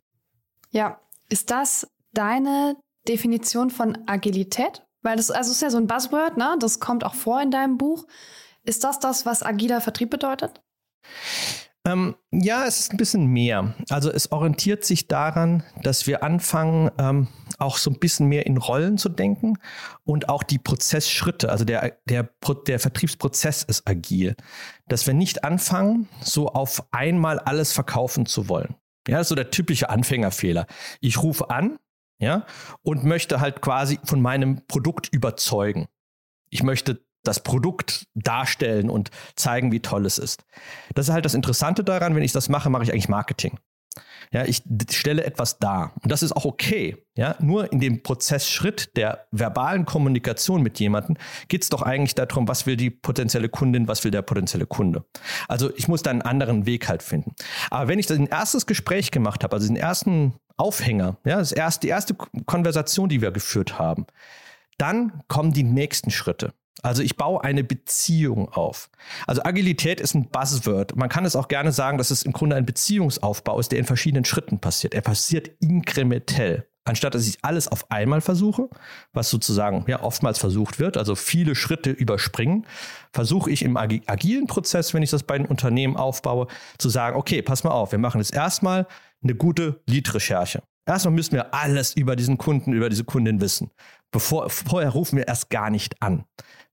Ja, ist das deine Definition von Agilität? Weil das also ist ja so ein Buzzword, ne? Das kommt auch vor in deinem Buch. Ist das das, was agiler Vertrieb bedeutet? Ähm, ja, es ist ein bisschen mehr. Also es orientiert sich daran, dass wir anfangen, ähm, auch so ein bisschen mehr in Rollen zu denken und auch die Prozessschritte, also der, der, der Vertriebsprozess ist agil. Dass wir nicht anfangen, so auf einmal alles verkaufen zu wollen. Ja, das ist so der typische Anfängerfehler. Ich rufe an, ja, und möchte halt quasi von meinem Produkt überzeugen. Ich möchte das Produkt darstellen und zeigen, wie toll es ist. Das ist halt das Interessante daran, wenn ich das mache, mache ich eigentlich Marketing. Ja, ich stelle etwas dar. Und das ist auch okay. Ja, nur in dem Prozessschritt der verbalen Kommunikation mit jemandem geht es doch eigentlich darum, was will die potenzielle Kundin, was will der potenzielle Kunde. Also ich muss da einen anderen Weg halt finden. Aber wenn ich das ein erstes Gespräch gemacht habe, also den ersten Aufhänger, ja, das erste, die erste Konversation, die wir geführt haben, dann kommen die nächsten Schritte. Also ich baue eine Beziehung auf. Also Agilität ist ein Buzzword. Man kann es auch gerne sagen, dass es im Grunde ein Beziehungsaufbau ist, der in verschiedenen Schritten passiert. Er passiert inkrementell. anstatt dass ich alles auf einmal versuche, was sozusagen ja oftmals versucht wird, also viele Schritte überspringen, versuche ich im agilen Prozess, wenn ich das bei den Unternehmen aufbaue, zu sagen, okay, pass mal auf, wir machen jetzt erstmal eine gute Lead-Recherche. Erstmal müssen wir alles über diesen Kunden, über diese Kundin wissen. Bevor, vorher rufen wir erst gar nicht an.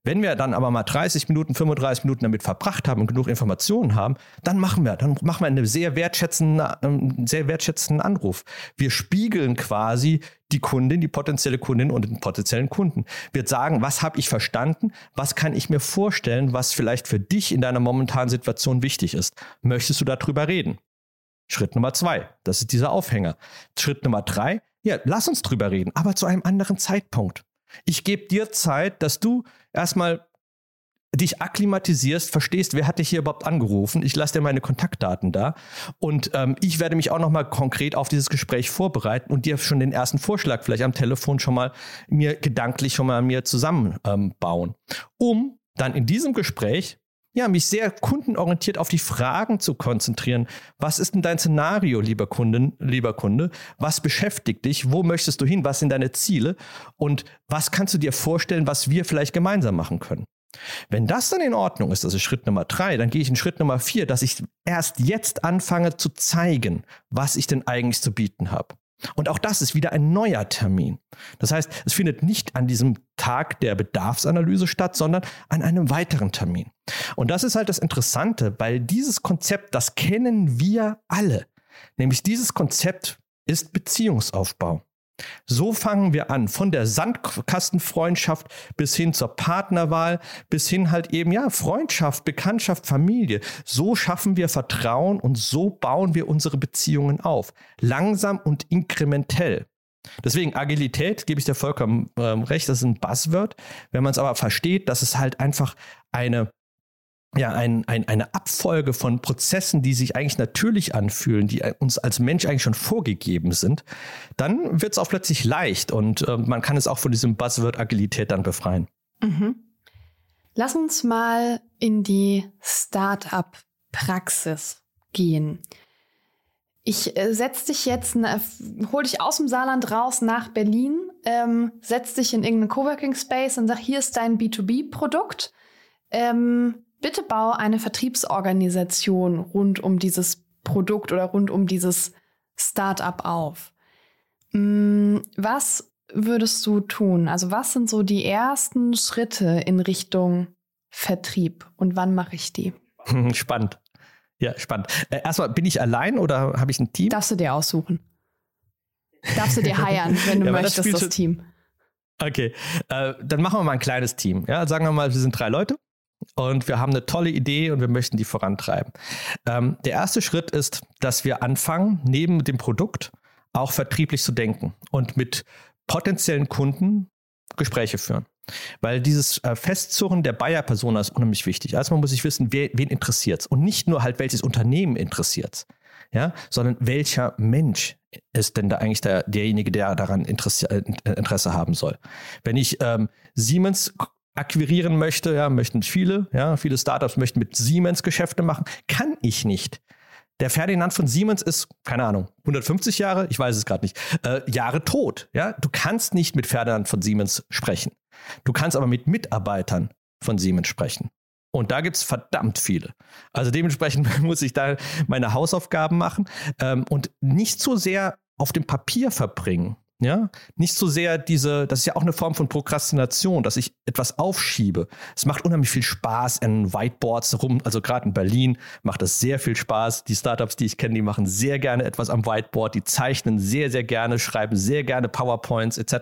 Wenn wir dann aber mal 30 Minuten, 35 Minuten damit verbracht haben und genug Informationen haben, dann machen wir, dann machen wir einen sehr wertschätzenden, einen sehr wertschätzenden Anruf. Wir spiegeln quasi die Kundin, die potenzielle Kundin und den potenziellen Kunden. Wir sagen, was habe ich verstanden? Was kann ich mir vorstellen, was vielleicht für dich in deiner momentanen Situation wichtig ist? Möchtest du darüber reden? Schritt Nummer zwei, das ist dieser Aufhänger. Schritt Nummer drei, ja, lass uns drüber reden, aber zu einem anderen Zeitpunkt. Ich gebe dir Zeit, dass du erstmal dich akklimatisierst, verstehst, wer hat dich hier überhaupt angerufen. Ich lasse dir meine Kontaktdaten da und ähm, ich werde mich auch noch mal konkret auf dieses Gespräch vorbereiten und dir schon den ersten Vorschlag vielleicht am Telefon schon mal mir gedanklich schon mal mir zusammenbauen, ähm, um dann in diesem Gespräch ja, mich sehr kundenorientiert auf die Fragen zu konzentrieren. Was ist denn dein Szenario, lieber Kunden, lieber Kunde? Was beschäftigt dich? Wo möchtest du hin? Was sind deine Ziele? Und was kannst du dir vorstellen, was wir vielleicht gemeinsam machen können? Wenn das dann in Ordnung ist, das ist Schritt Nummer drei, dann gehe ich in Schritt Nummer vier, dass ich erst jetzt anfange zu zeigen, was ich denn eigentlich zu bieten habe. Und auch das ist wieder ein neuer Termin. Das heißt, es findet nicht an diesem Tag der Bedarfsanalyse statt, sondern an einem weiteren Termin. Und das ist halt das Interessante, weil dieses Konzept, das kennen wir alle. Nämlich dieses Konzept ist Beziehungsaufbau. So fangen wir an, von der Sandkastenfreundschaft bis hin zur Partnerwahl, bis hin halt eben, ja, Freundschaft, Bekanntschaft, Familie. So schaffen wir Vertrauen und so bauen wir unsere Beziehungen auf. Langsam und inkrementell. Deswegen Agilität, gebe ich dir vollkommen äh, recht, das ist ein Buzzword. Wenn man es aber versteht, dass es halt einfach eine ja, ein, ein, eine Abfolge von Prozessen, die sich eigentlich natürlich anfühlen, die uns als Mensch eigentlich schon vorgegeben sind, dann wird es auch plötzlich leicht und äh, man kann es auch von diesem Buzzword Agilität dann befreien. Mhm. Lass uns mal in die Startup-Praxis gehen. Ich äh, setz dich jetzt, äh, hol dich aus dem Saarland raus nach Berlin, ähm, setz dich in irgendeinen Coworking Space und sag, hier ist dein B2B-Produkt. Ähm, bitte bau eine Vertriebsorganisation rund um dieses Produkt oder rund um dieses Startup auf. Mm, was würdest du tun? Also was sind so die ersten Schritte in Richtung Vertrieb und wann mache ich die? Spannend. Ja, spannend. Äh, erstmal, bin ich allein oder habe ich ein Team? Darfst du dir aussuchen. Darfst du dir heiern, wenn du ja, möchtest, das, das Team. Okay, äh, dann machen wir mal ein kleines Team. Ja, sagen wir mal, wir sind drei Leute und wir haben eine tolle Idee und wir möchten die vorantreiben. Ähm, der erste Schritt ist, dass wir anfangen, neben dem Produkt auch vertrieblich zu denken und mit potenziellen Kunden Gespräche führen. Weil dieses äh, Festzurren der Bayer-Persona ist unheimlich wichtig. Man muss sich wissen, wer, wen interessiert es. Und nicht nur halt, welches Unternehmen interessiert es, ja, sondern welcher Mensch ist denn da eigentlich der, derjenige, der daran Interesse, äh, Interesse haben soll. Wenn ich ähm, Siemens akquirieren möchte, ja, möchten viele, ja, viele Startups möchten mit Siemens Geschäfte machen, kann ich nicht. Der Ferdinand von Siemens ist, keine Ahnung, 150 Jahre, ich weiß es gerade nicht, äh, Jahre tot. Ja? Du kannst nicht mit Ferdinand von Siemens sprechen. Du kannst aber mit Mitarbeitern von Siemens sprechen. Und da gibt es verdammt viele. Also dementsprechend muss ich da meine Hausaufgaben machen ähm, und nicht so sehr auf dem Papier verbringen. Ja, nicht so sehr diese, das ist ja auch eine Form von Prokrastination, dass ich etwas aufschiebe. Es macht unheimlich viel Spaß in Whiteboards rum, also gerade in Berlin macht das sehr viel Spaß. Die Startups, die ich kenne, die machen sehr gerne etwas am Whiteboard, die zeichnen sehr, sehr gerne, schreiben sehr gerne PowerPoints etc.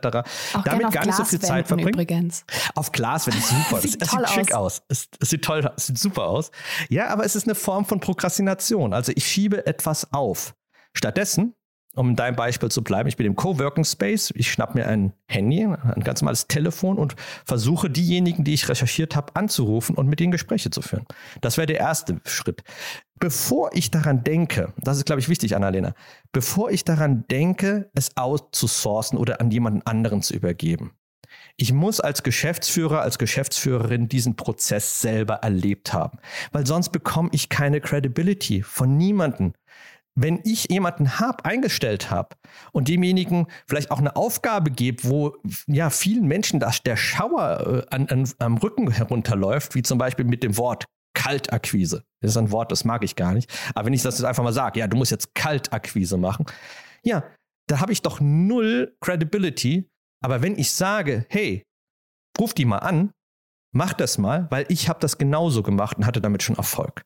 Auch Damit gar nicht so viel Zeit verbringen. Übrigens. Auf Glas finde ich super. sieht es, es sieht schick aus. Es, es, sieht toll, es sieht super aus. Ja, aber es ist eine Form von Prokrastination. Also ich schiebe etwas auf. Stattdessen um in deinem Beispiel zu bleiben, ich bin im Coworking Space, ich schnapp mir ein Handy, ein ganz normales Telefon und versuche diejenigen, die ich recherchiert habe, anzurufen und mit ihnen Gespräche zu führen. Das wäre der erste Schritt. Bevor ich daran denke, das ist, glaube ich, wichtig, Annalena, bevor ich daran denke, es outzusourcen oder an jemanden anderen zu übergeben, ich muss als Geschäftsführer, als Geschäftsführerin diesen Prozess selber erlebt haben, weil sonst bekomme ich keine Credibility von niemandem wenn ich jemanden hab, eingestellt habe und demjenigen vielleicht auch eine Aufgabe gebe, wo ja vielen Menschen das, der Schauer äh, an, an, am Rücken herunterläuft, wie zum Beispiel mit dem Wort Kaltakquise. Das ist ein Wort, das mag ich gar nicht. Aber wenn ich das jetzt einfach mal sage, ja, du musst jetzt Kaltakquise machen, ja, da habe ich doch null Credibility. Aber wenn ich sage, hey, ruf die mal an, mach das mal, weil ich habe das genauso gemacht und hatte damit schon Erfolg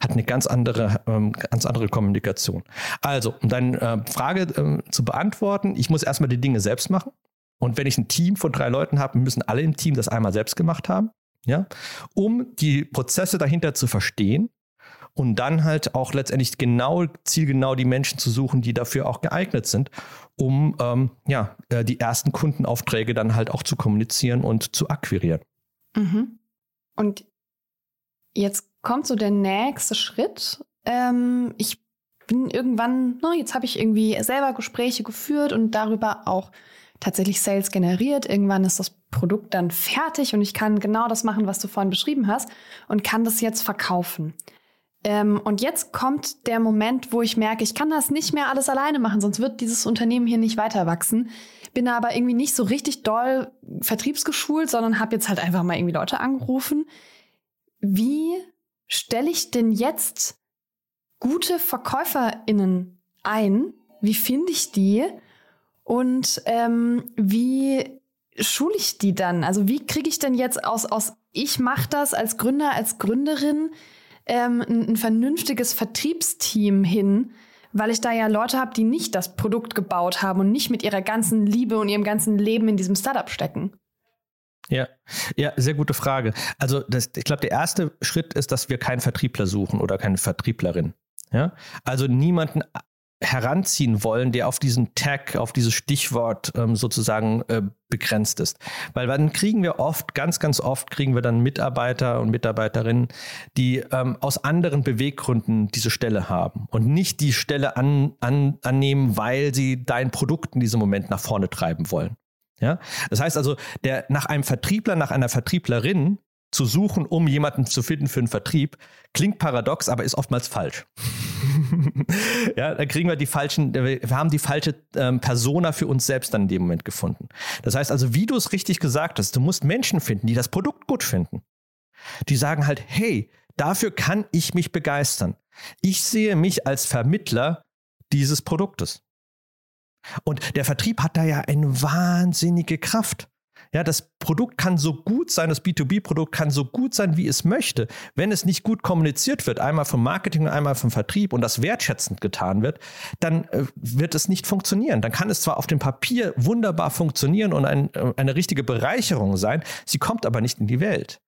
hat eine ganz andere, ähm, ganz andere Kommunikation. Also, um deine äh, Frage äh, zu beantworten, ich muss erstmal die Dinge selbst machen. Und wenn ich ein Team von drei Leuten habe, müssen alle im Team das einmal selbst gemacht haben, ja, um die Prozesse dahinter zu verstehen und dann halt auch letztendlich genau, zielgenau die Menschen zu suchen, die dafür auch geeignet sind, um ähm, ja, äh, die ersten Kundenaufträge dann halt auch zu kommunizieren und zu akquirieren. Mhm. Und jetzt kommt so der nächste Schritt. Ähm, ich bin irgendwann, no, jetzt habe ich irgendwie selber Gespräche geführt und darüber auch tatsächlich Sales generiert. Irgendwann ist das Produkt dann fertig und ich kann genau das machen, was du vorhin beschrieben hast und kann das jetzt verkaufen. Ähm, und jetzt kommt der Moment, wo ich merke, ich kann das nicht mehr alles alleine machen, sonst wird dieses Unternehmen hier nicht weiter wachsen. Bin aber irgendwie nicht so richtig doll vertriebsgeschult, sondern habe jetzt halt einfach mal irgendwie Leute angerufen. Wie stelle ich denn jetzt gute VerkäuferInnen ein? Wie finde ich die? Und ähm, wie schule ich die dann? Also wie kriege ich denn jetzt aus, aus ich mache das als Gründer, als Gründerin ähm, ein, ein vernünftiges Vertriebsteam hin, weil ich da ja Leute habe, die nicht das Produkt gebaut haben und nicht mit ihrer ganzen Liebe und ihrem ganzen Leben in diesem Startup stecken. Ja, ja, sehr gute Frage. Also das, ich glaube, der erste Schritt ist, dass wir keinen Vertriebler suchen oder keine Vertrieblerin. Ja, also niemanden heranziehen wollen, der auf diesen Tag, auf dieses Stichwort ähm, sozusagen äh, begrenzt ist. Weil dann kriegen wir oft, ganz, ganz oft kriegen wir dann Mitarbeiter und Mitarbeiterinnen, die ähm, aus anderen Beweggründen diese Stelle haben und nicht die Stelle an, an, annehmen, weil sie dein Produkt in diesem Moment nach vorne treiben wollen. Ja? Das heißt also, der nach einem Vertriebler, nach einer Vertrieblerin zu suchen, um jemanden zu finden für einen Vertrieb, klingt paradox, aber ist oftmals falsch. ja, da kriegen wir die falschen, wir haben die falsche ähm, Persona für uns selbst dann in dem Moment gefunden. Das heißt also, wie du es richtig gesagt hast, du musst Menschen finden, die das Produkt gut finden. Die sagen halt, hey, dafür kann ich mich begeistern. Ich sehe mich als Vermittler dieses Produktes. Und der Vertrieb hat da ja eine wahnsinnige Kraft. Ja, das Produkt kann so gut sein, das B2B-Produkt kann so gut sein, wie es möchte. Wenn es nicht gut kommuniziert wird, einmal vom Marketing und einmal vom Vertrieb und das wertschätzend getan wird, dann äh, wird es nicht funktionieren. Dann kann es zwar auf dem Papier wunderbar funktionieren und ein, äh, eine richtige Bereicherung sein, sie kommt aber nicht in die Welt.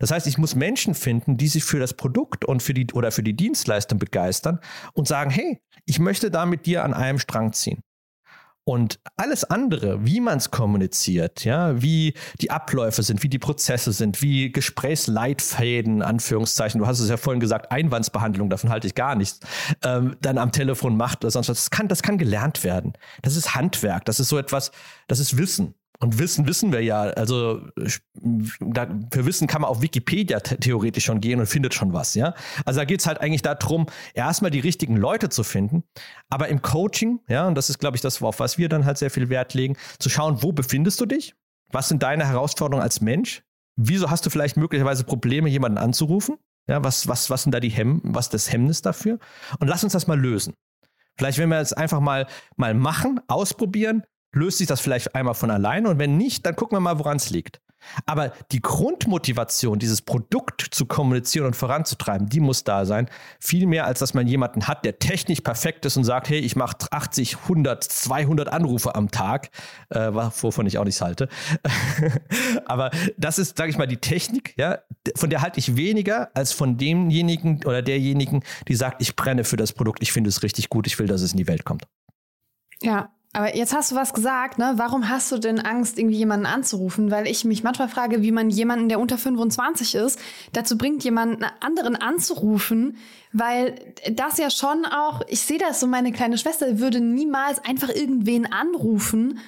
Das heißt, ich muss Menschen finden, die sich für das Produkt und für die oder für die Dienstleistung begeistern und sagen, hey, ich möchte da mit dir an einem Strang ziehen. Und alles andere, wie man es kommuniziert, ja, wie die Abläufe sind, wie die Prozesse sind, wie Gesprächsleitfäden, Anführungszeichen, du hast es ja vorhin gesagt, Einwandsbehandlung, davon halte ich gar nichts, ähm, dann am Telefon macht oder sonst was. Das kann, das kann gelernt werden. Das ist Handwerk, das ist so etwas, das ist Wissen. Und Wissen wissen wir ja. Also für Wissen kann man auf Wikipedia theoretisch schon gehen und findet schon was, ja. Also da geht es halt eigentlich darum, erstmal die richtigen Leute zu finden. Aber im Coaching, ja, und das ist, glaube ich, das, auf was wir dann halt sehr viel Wert legen, zu schauen, wo befindest du dich? Was sind deine Herausforderungen als Mensch? Wieso hast du vielleicht möglicherweise Probleme, jemanden anzurufen? Ja, was, was, was sind da die Hemm, was das Hemmnis dafür? Und lass uns das mal lösen. Vielleicht, wenn wir es einfach mal, mal machen, ausprobieren, löst sich das vielleicht einmal von alleine und wenn nicht, dann gucken wir mal, woran es liegt. Aber die Grundmotivation, dieses Produkt zu kommunizieren und voranzutreiben, die muss da sein. Viel mehr, als dass man jemanden hat, der technisch perfekt ist und sagt, hey, ich mache 80, 100, 200 Anrufe am Tag, äh, wovon ich auch nichts halte. Aber das ist, sage ich mal, die Technik, ja, von der halte ich weniger als von demjenigen oder derjenigen, die sagt, ich brenne für das Produkt, ich finde es richtig gut, ich will, dass es in die Welt kommt. Ja, aber jetzt hast du was gesagt, ne? Warum hast du denn Angst, irgendwie jemanden anzurufen? Weil ich mich manchmal frage, wie man jemanden, der unter 25 ist, dazu bringt, jemanden anderen anzurufen, weil das ja schon auch, ich sehe das so, meine kleine Schwester würde niemals einfach irgendwen anrufen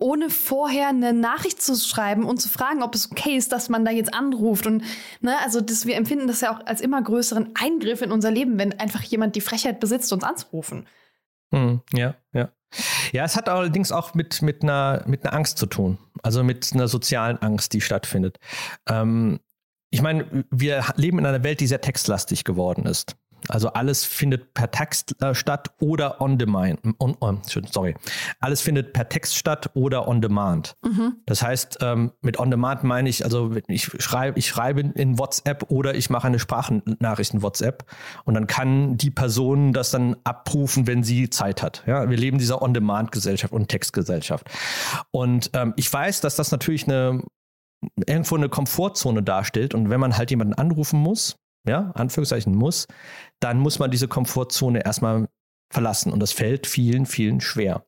ohne vorher eine Nachricht zu schreiben und zu fragen, ob es okay ist, dass man da jetzt anruft. Und ne, also das, wir empfinden das ja auch als immer größeren Eingriff in unser Leben, wenn einfach jemand die Frechheit besitzt, uns anzurufen. Hm, ja, ja. Ja, es hat allerdings auch mit, mit, einer, mit einer Angst zu tun. Also mit einer sozialen Angst, die stattfindet. Ähm, ich meine, wir leben in einer Welt, die sehr textlastig geworden ist. Also alles findet per Text äh, statt oder on demand. On, on, sorry. Alles findet per Text statt oder on demand. Mhm. Das heißt, ähm, mit on demand meine ich, also ich schreibe, ich schreibe in WhatsApp oder ich mache eine Sprachnachricht in WhatsApp und dann kann die Person das dann abrufen, wenn sie Zeit hat. Ja, wir leben in dieser on demand Gesellschaft und Textgesellschaft. Und ähm, ich weiß, dass das natürlich eine irgendwo eine Komfortzone darstellt und wenn man halt jemanden anrufen muss, ja, Anführungszeichen muss, dann muss man diese Komfortzone erstmal verlassen. Und das fällt vielen, vielen schwer.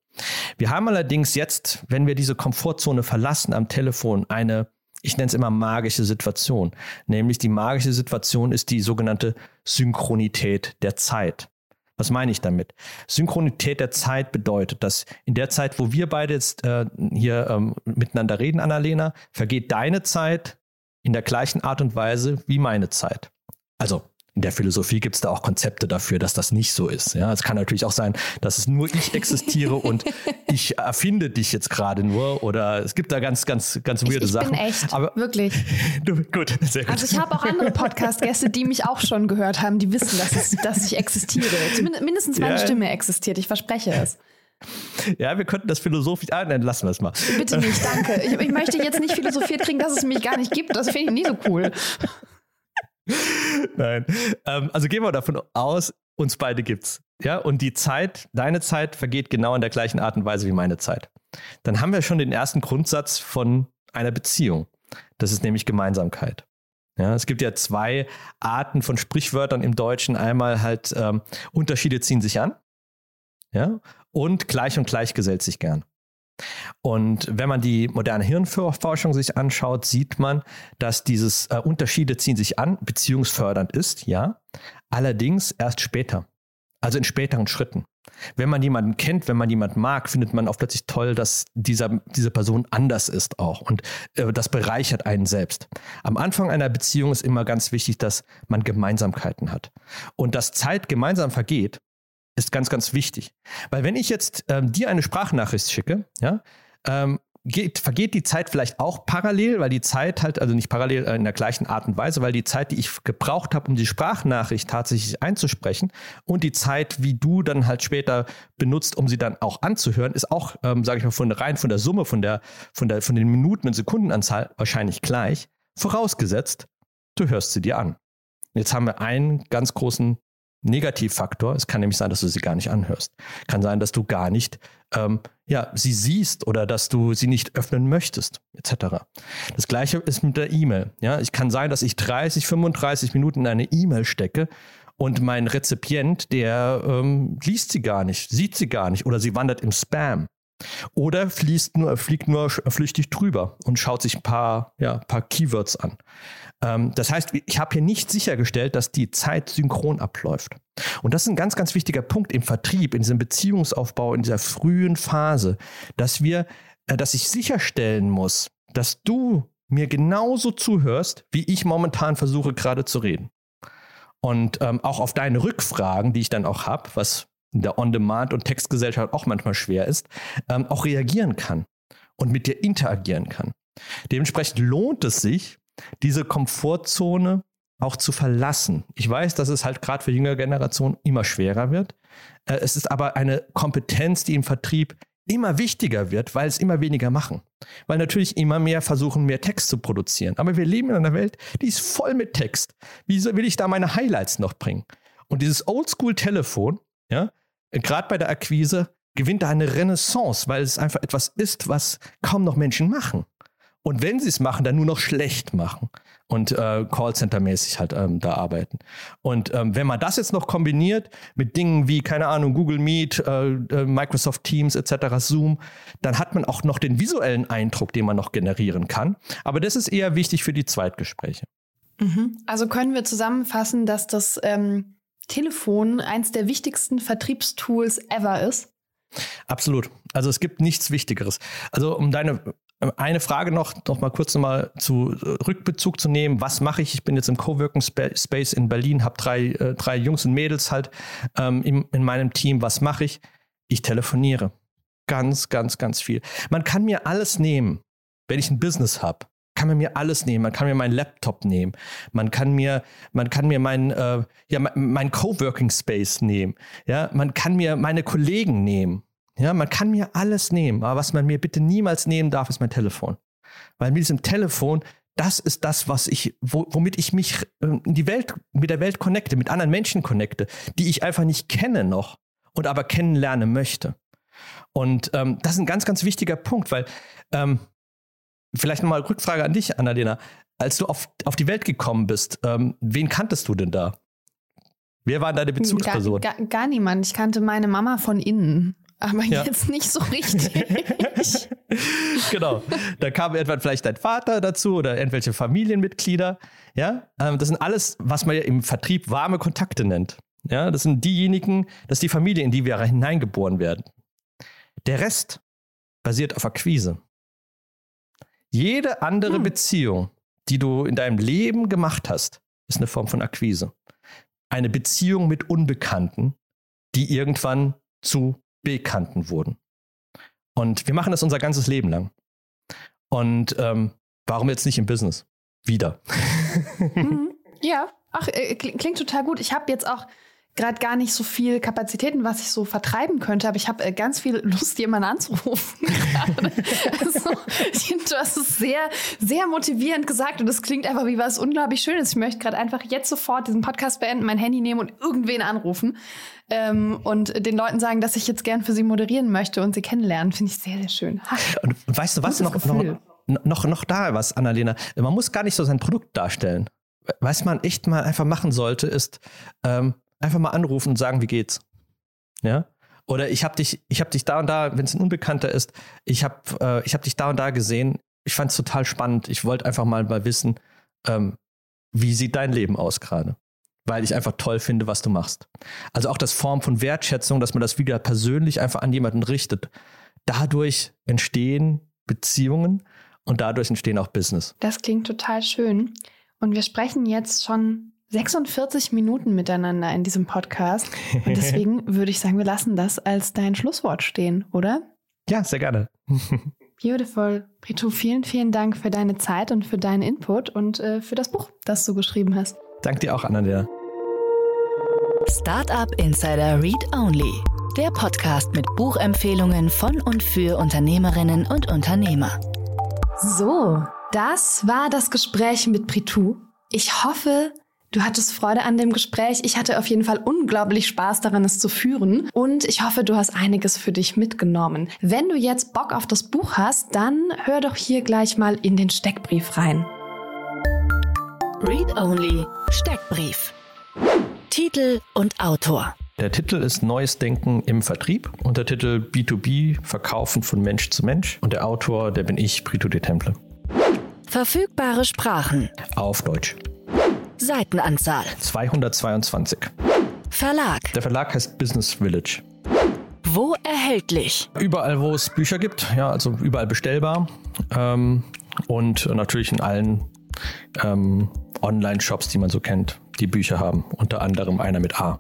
Wir haben allerdings jetzt, wenn wir diese Komfortzone verlassen am Telefon, eine, ich nenne es immer magische Situation. Nämlich die magische Situation ist die sogenannte Synchronität der Zeit. Was meine ich damit? Synchronität der Zeit bedeutet, dass in der Zeit, wo wir beide jetzt äh, hier ähm, miteinander reden, Annalena, vergeht deine Zeit in der gleichen Art und Weise wie meine Zeit. Also in der Philosophie gibt es da auch Konzepte dafür, dass das nicht so ist. Ja, es kann natürlich auch sein, dass es nur ich existiere und ich erfinde dich jetzt gerade nur oder es gibt da ganz, ganz, ganz weirde ich, ich Sachen. Bin echt, Aber wirklich. Du, gut, sehr gut. Also ich habe auch andere Podcast-Gäste, die mich auch schon gehört haben, die wissen, dass, es, dass ich existiere. Zumindest, mindestens meine ja. Stimme existiert. Ich verspreche es. Ja, wir könnten das philosophisch. Ah, dann lassen wir es mal. Bitte nicht, danke. Ich, ich möchte jetzt nicht philosophiert kriegen, dass es mich gar nicht gibt. Das finde ich nie so cool. Nein. Ähm, also gehen wir davon aus, uns beide gibt's. Ja, und die Zeit, deine Zeit vergeht genau in der gleichen Art und Weise wie meine Zeit. Dann haben wir schon den ersten Grundsatz von einer Beziehung. Das ist nämlich Gemeinsamkeit. Ja, es gibt ja zwei Arten von Sprichwörtern im Deutschen. Einmal halt ähm, Unterschiede ziehen sich an. Ja, und gleich und gleich gesellt sich gern. Und wenn man die moderne Hirnforschung sich anschaut, sieht man, dass dieses äh, Unterschiede ziehen sich an, beziehungsfördernd ist, ja, allerdings erst später, also in späteren Schritten. Wenn man jemanden kennt, wenn man jemanden mag, findet man auch plötzlich toll, dass dieser, diese Person anders ist auch. Und äh, das bereichert einen selbst. Am Anfang einer Beziehung ist immer ganz wichtig, dass man Gemeinsamkeiten hat. Und dass Zeit gemeinsam vergeht, ist ganz, ganz wichtig. Weil wenn ich jetzt ähm, dir eine Sprachnachricht schicke, ja, ähm, geht, vergeht die Zeit vielleicht auch parallel, weil die Zeit halt, also nicht parallel äh, in der gleichen Art und Weise, weil die Zeit, die ich gebraucht habe, um die Sprachnachricht tatsächlich einzusprechen und die Zeit, wie du dann halt später benutzt, um sie dann auch anzuhören, ist auch, ähm, sage ich mal, von rein von der Summe, von der, von der, von den Minuten und Sekundenanzahl wahrscheinlich gleich, vorausgesetzt, du hörst sie dir an. Jetzt haben wir einen ganz großen Negativfaktor. Es kann nämlich sein, dass du sie gar nicht anhörst. Kann sein, dass du gar nicht ähm, ja, sie siehst oder dass du sie nicht öffnen möchtest, etc. Das gleiche ist mit der E-Mail. Ja, ich kann sein, dass ich 30, 35 Minuten in eine E-Mail stecke und mein Rezipient, der ähm, liest sie gar nicht, sieht sie gar nicht oder sie wandert im Spam. Oder fließt nur, fliegt nur flüchtig drüber und schaut sich ein paar, ja, paar Keywords an. Ähm, das heißt, ich habe hier nicht sichergestellt, dass die Zeit synchron abläuft. Und das ist ein ganz, ganz wichtiger Punkt im Vertrieb, in diesem Beziehungsaufbau, in dieser frühen Phase, dass wir, äh, dass ich sicherstellen muss, dass du mir genauso zuhörst, wie ich momentan versuche gerade zu reden. Und ähm, auch auf deine Rückfragen, die ich dann auch habe, was in der On-Demand- und Textgesellschaft auch manchmal schwer ist, ähm, auch reagieren kann und mit dir interagieren kann. Dementsprechend lohnt es sich, diese Komfortzone auch zu verlassen. Ich weiß, dass es halt gerade für jüngere Generationen immer schwerer wird. Äh, es ist aber eine Kompetenz, die im Vertrieb immer wichtiger wird, weil es immer weniger machen. Weil natürlich immer mehr versuchen, mehr Text zu produzieren. Aber wir leben in einer Welt, die ist voll mit Text. Wie will ich da meine Highlights noch bringen? Und dieses Oldschool-Telefon, ja, gerade bei der Akquise, gewinnt da eine Renaissance, weil es einfach etwas ist, was kaum noch Menschen machen. Und wenn sie es machen, dann nur noch schlecht machen und äh, Callcenter-mäßig halt ähm, da arbeiten. Und ähm, wenn man das jetzt noch kombiniert mit Dingen wie, keine Ahnung, Google Meet, äh, äh, Microsoft Teams etc., Zoom, dann hat man auch noch den visuellen Eindruck, den man noch generieren kann. Aber das ist eher wichtig für die Zweitgespräche. Mhm. Also können wir zusammenfassen, dass das ähm, Telefon eins der wichtigsten Vertriebstools ever ist? Absolut. Also es gibt nichts Wichtigeres. Also um deine eine Frage noch, noch mal kurz noch mal zu äh, Rückbezug zu nehmen. Was mache ich? Ich bin jetzt im Coworking Space in Berlin, habe drei, äh, drei Jungs und Mädels halt ähm, in, in meinem Team. Was mache ich? Ich telefoniere. Ganz, ganz, ganz viel. Man kann mir alles nehmen, wenn ich ein Business habe kann man mir alles nehmen. Man kann mir meinen Laptop nehmen. Man kann mir, man kann mir meinen, äh, ja, mein Coworking Space nehmen. Ja, man kann mir meine Kollegen nehmen. Ja, man kann mir alles nehmen. Aber was man mir bitte niemals nehmen darf, ist mein Telefon. Weil mit diesem Telefon, das ist das, was ich, womit ich mich äh, in die Welt, mit der Welt connecte, mit anderen Menschen connecte, die ich einfach nicht kenne noch und aber kennenlernen möchte. Und ähm, das ist ein ganz, ganz wichtiger Punkt, weil ähm, Vielleicht nochmal Rückfrage an dich, Annalena. Als du auf, auf die Welt gekommen bist, ähm, wen kanntest du denn da? Wer war deine Bezugsperson? Gar, gar, gar niemand. Ich kannte meine Mama von innen aber ja. jetzt nicht so richtig. genau. Da kam irgendwann vielleicht dein Vater dazu oder irgendwelche Familienmitglieder. Ja, ähm, das sind alles, was man ja im Vertrieb warme Kontakte nennt. Ja, das sind diejenigen, das ist die Familie, in die wir hineingeboren werden. Der Rest basiert auf Akquise. Jede andere hm. Beziehung, die du in deinem Leben gemacht hast, ist eine Form von Akquise. Eine Beziehung mit Unbekannten, die irgendwann zu Bekannten wurden. Und wir machen das unser ganzes Leben lang. Und ähm, warum jetzt nicht im Business? Wieder. Mhm. Ja, ach, äh, klingt total gut. Ich habe jetzt auch gerade gar nicht so viel Kapazitäten, was ich so vertreiben könnte, aber ich habe äh, ganz viel Lust, jemanden anzurufen. also, du hast es sehr, sehr motivierend gesagt und es klingt einfach wie was unglaublich Schönes. Ich möchte gerade einfach jetzt sofort diesen Podcast beenden, mein Handy nehmen und irgendwen anrufen ähm, und den Leuten sagen, dass ich jetzt gern für sie moderieren möchte und sie kennenlernen. Finde ich sehr, sehr schön. Ha. Und weißt du was noch, noch, noch, noch da was, Annalena? Man muss gar nicht so sein Produkt darstellen. Was man echt mal einfach machen sollte, ist, ähm, einfach mal anrufen und sagen, wie geht's? Ja? Oder ich habe dich, ich habe dich da und da, wenn es ein Unbekannter ist, ich habe, äh, ich habe dich da und da gesehen. Ich fand es total spannend. Ich wollte einfach mal, mal wissen, ähm, wie sieht dein Leben aus gerade? Weil ich einfach toll finde, was du machst. Also auch das Form von Wertschätzung, dass man das wieder persönlich einfach an jemanden richtet. Dadurch entstehen Beziehungen und dadurch entstehen auch Business. Das klingt total schön. Und wir sprechen jetzt schon 46 Minuten miteinander in diesem Podcast. Und deswegen würde ich sagen, wir lassen das als dein Schlusswort stehen, oder? Ja, sehr gerne. Beautiful. Pritu, vielen, vielen Dank für deine Zeit und für deinen Input und äh, für das Buch, das du geschrieben hast. Dank dir auch, Annalena. Startup Insider Read Only. Der Podcast mit Buchempfehlungen von und für Unternehmerinnen und Unternehmer. So, das war das Gespräch mit Pritu. Ich hoffe, Du hattest Freude an dem Gespräch. Ich hatte auf jeden Fall unglaublich Spaß daran, es zu führen. Und ich hoffe, du hast einiges für dich mitgenommen. Wenn du jetzt Bock auf das Buch hast, dann hör doch hier gleich mal in den Steckbrief rein. Read Only Steckbrief. Titel und Autor. Der Titel ist Neues Denken im Vertrieb und der Titel B2B Verkaufen von Mensch zu Mensch und der Autor, der bin ich, Brito de Temple. Verfügbare Sprachen. Auf Deutsch. Seitenanzahl 222. Verlag. Der Verlag heißt Business Village. Wo erhältlich? Überall, wo es Bücher gibt, ja, also überall bestellbar. Ähm, und natürlich in allen ähm, Online-Shops, die man so kennt, die Bücher haben. Unter anderem einer mit A.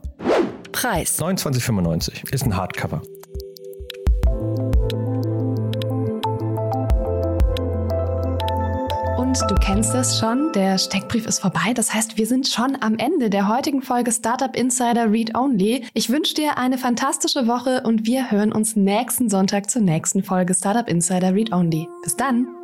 Preis 29,95 ist ein Hardcover. Und du kennst es schon, der Steckbrief ist vorbei. Das heißt, wir sind schon am Ende der heutigen Folge Startup Insider Read Only. Ich wünsche dir eine fantastische Woche und wir hören uns nächsten Sonntag zur nächsten Folge Startup Insider Read Only. Bis dann!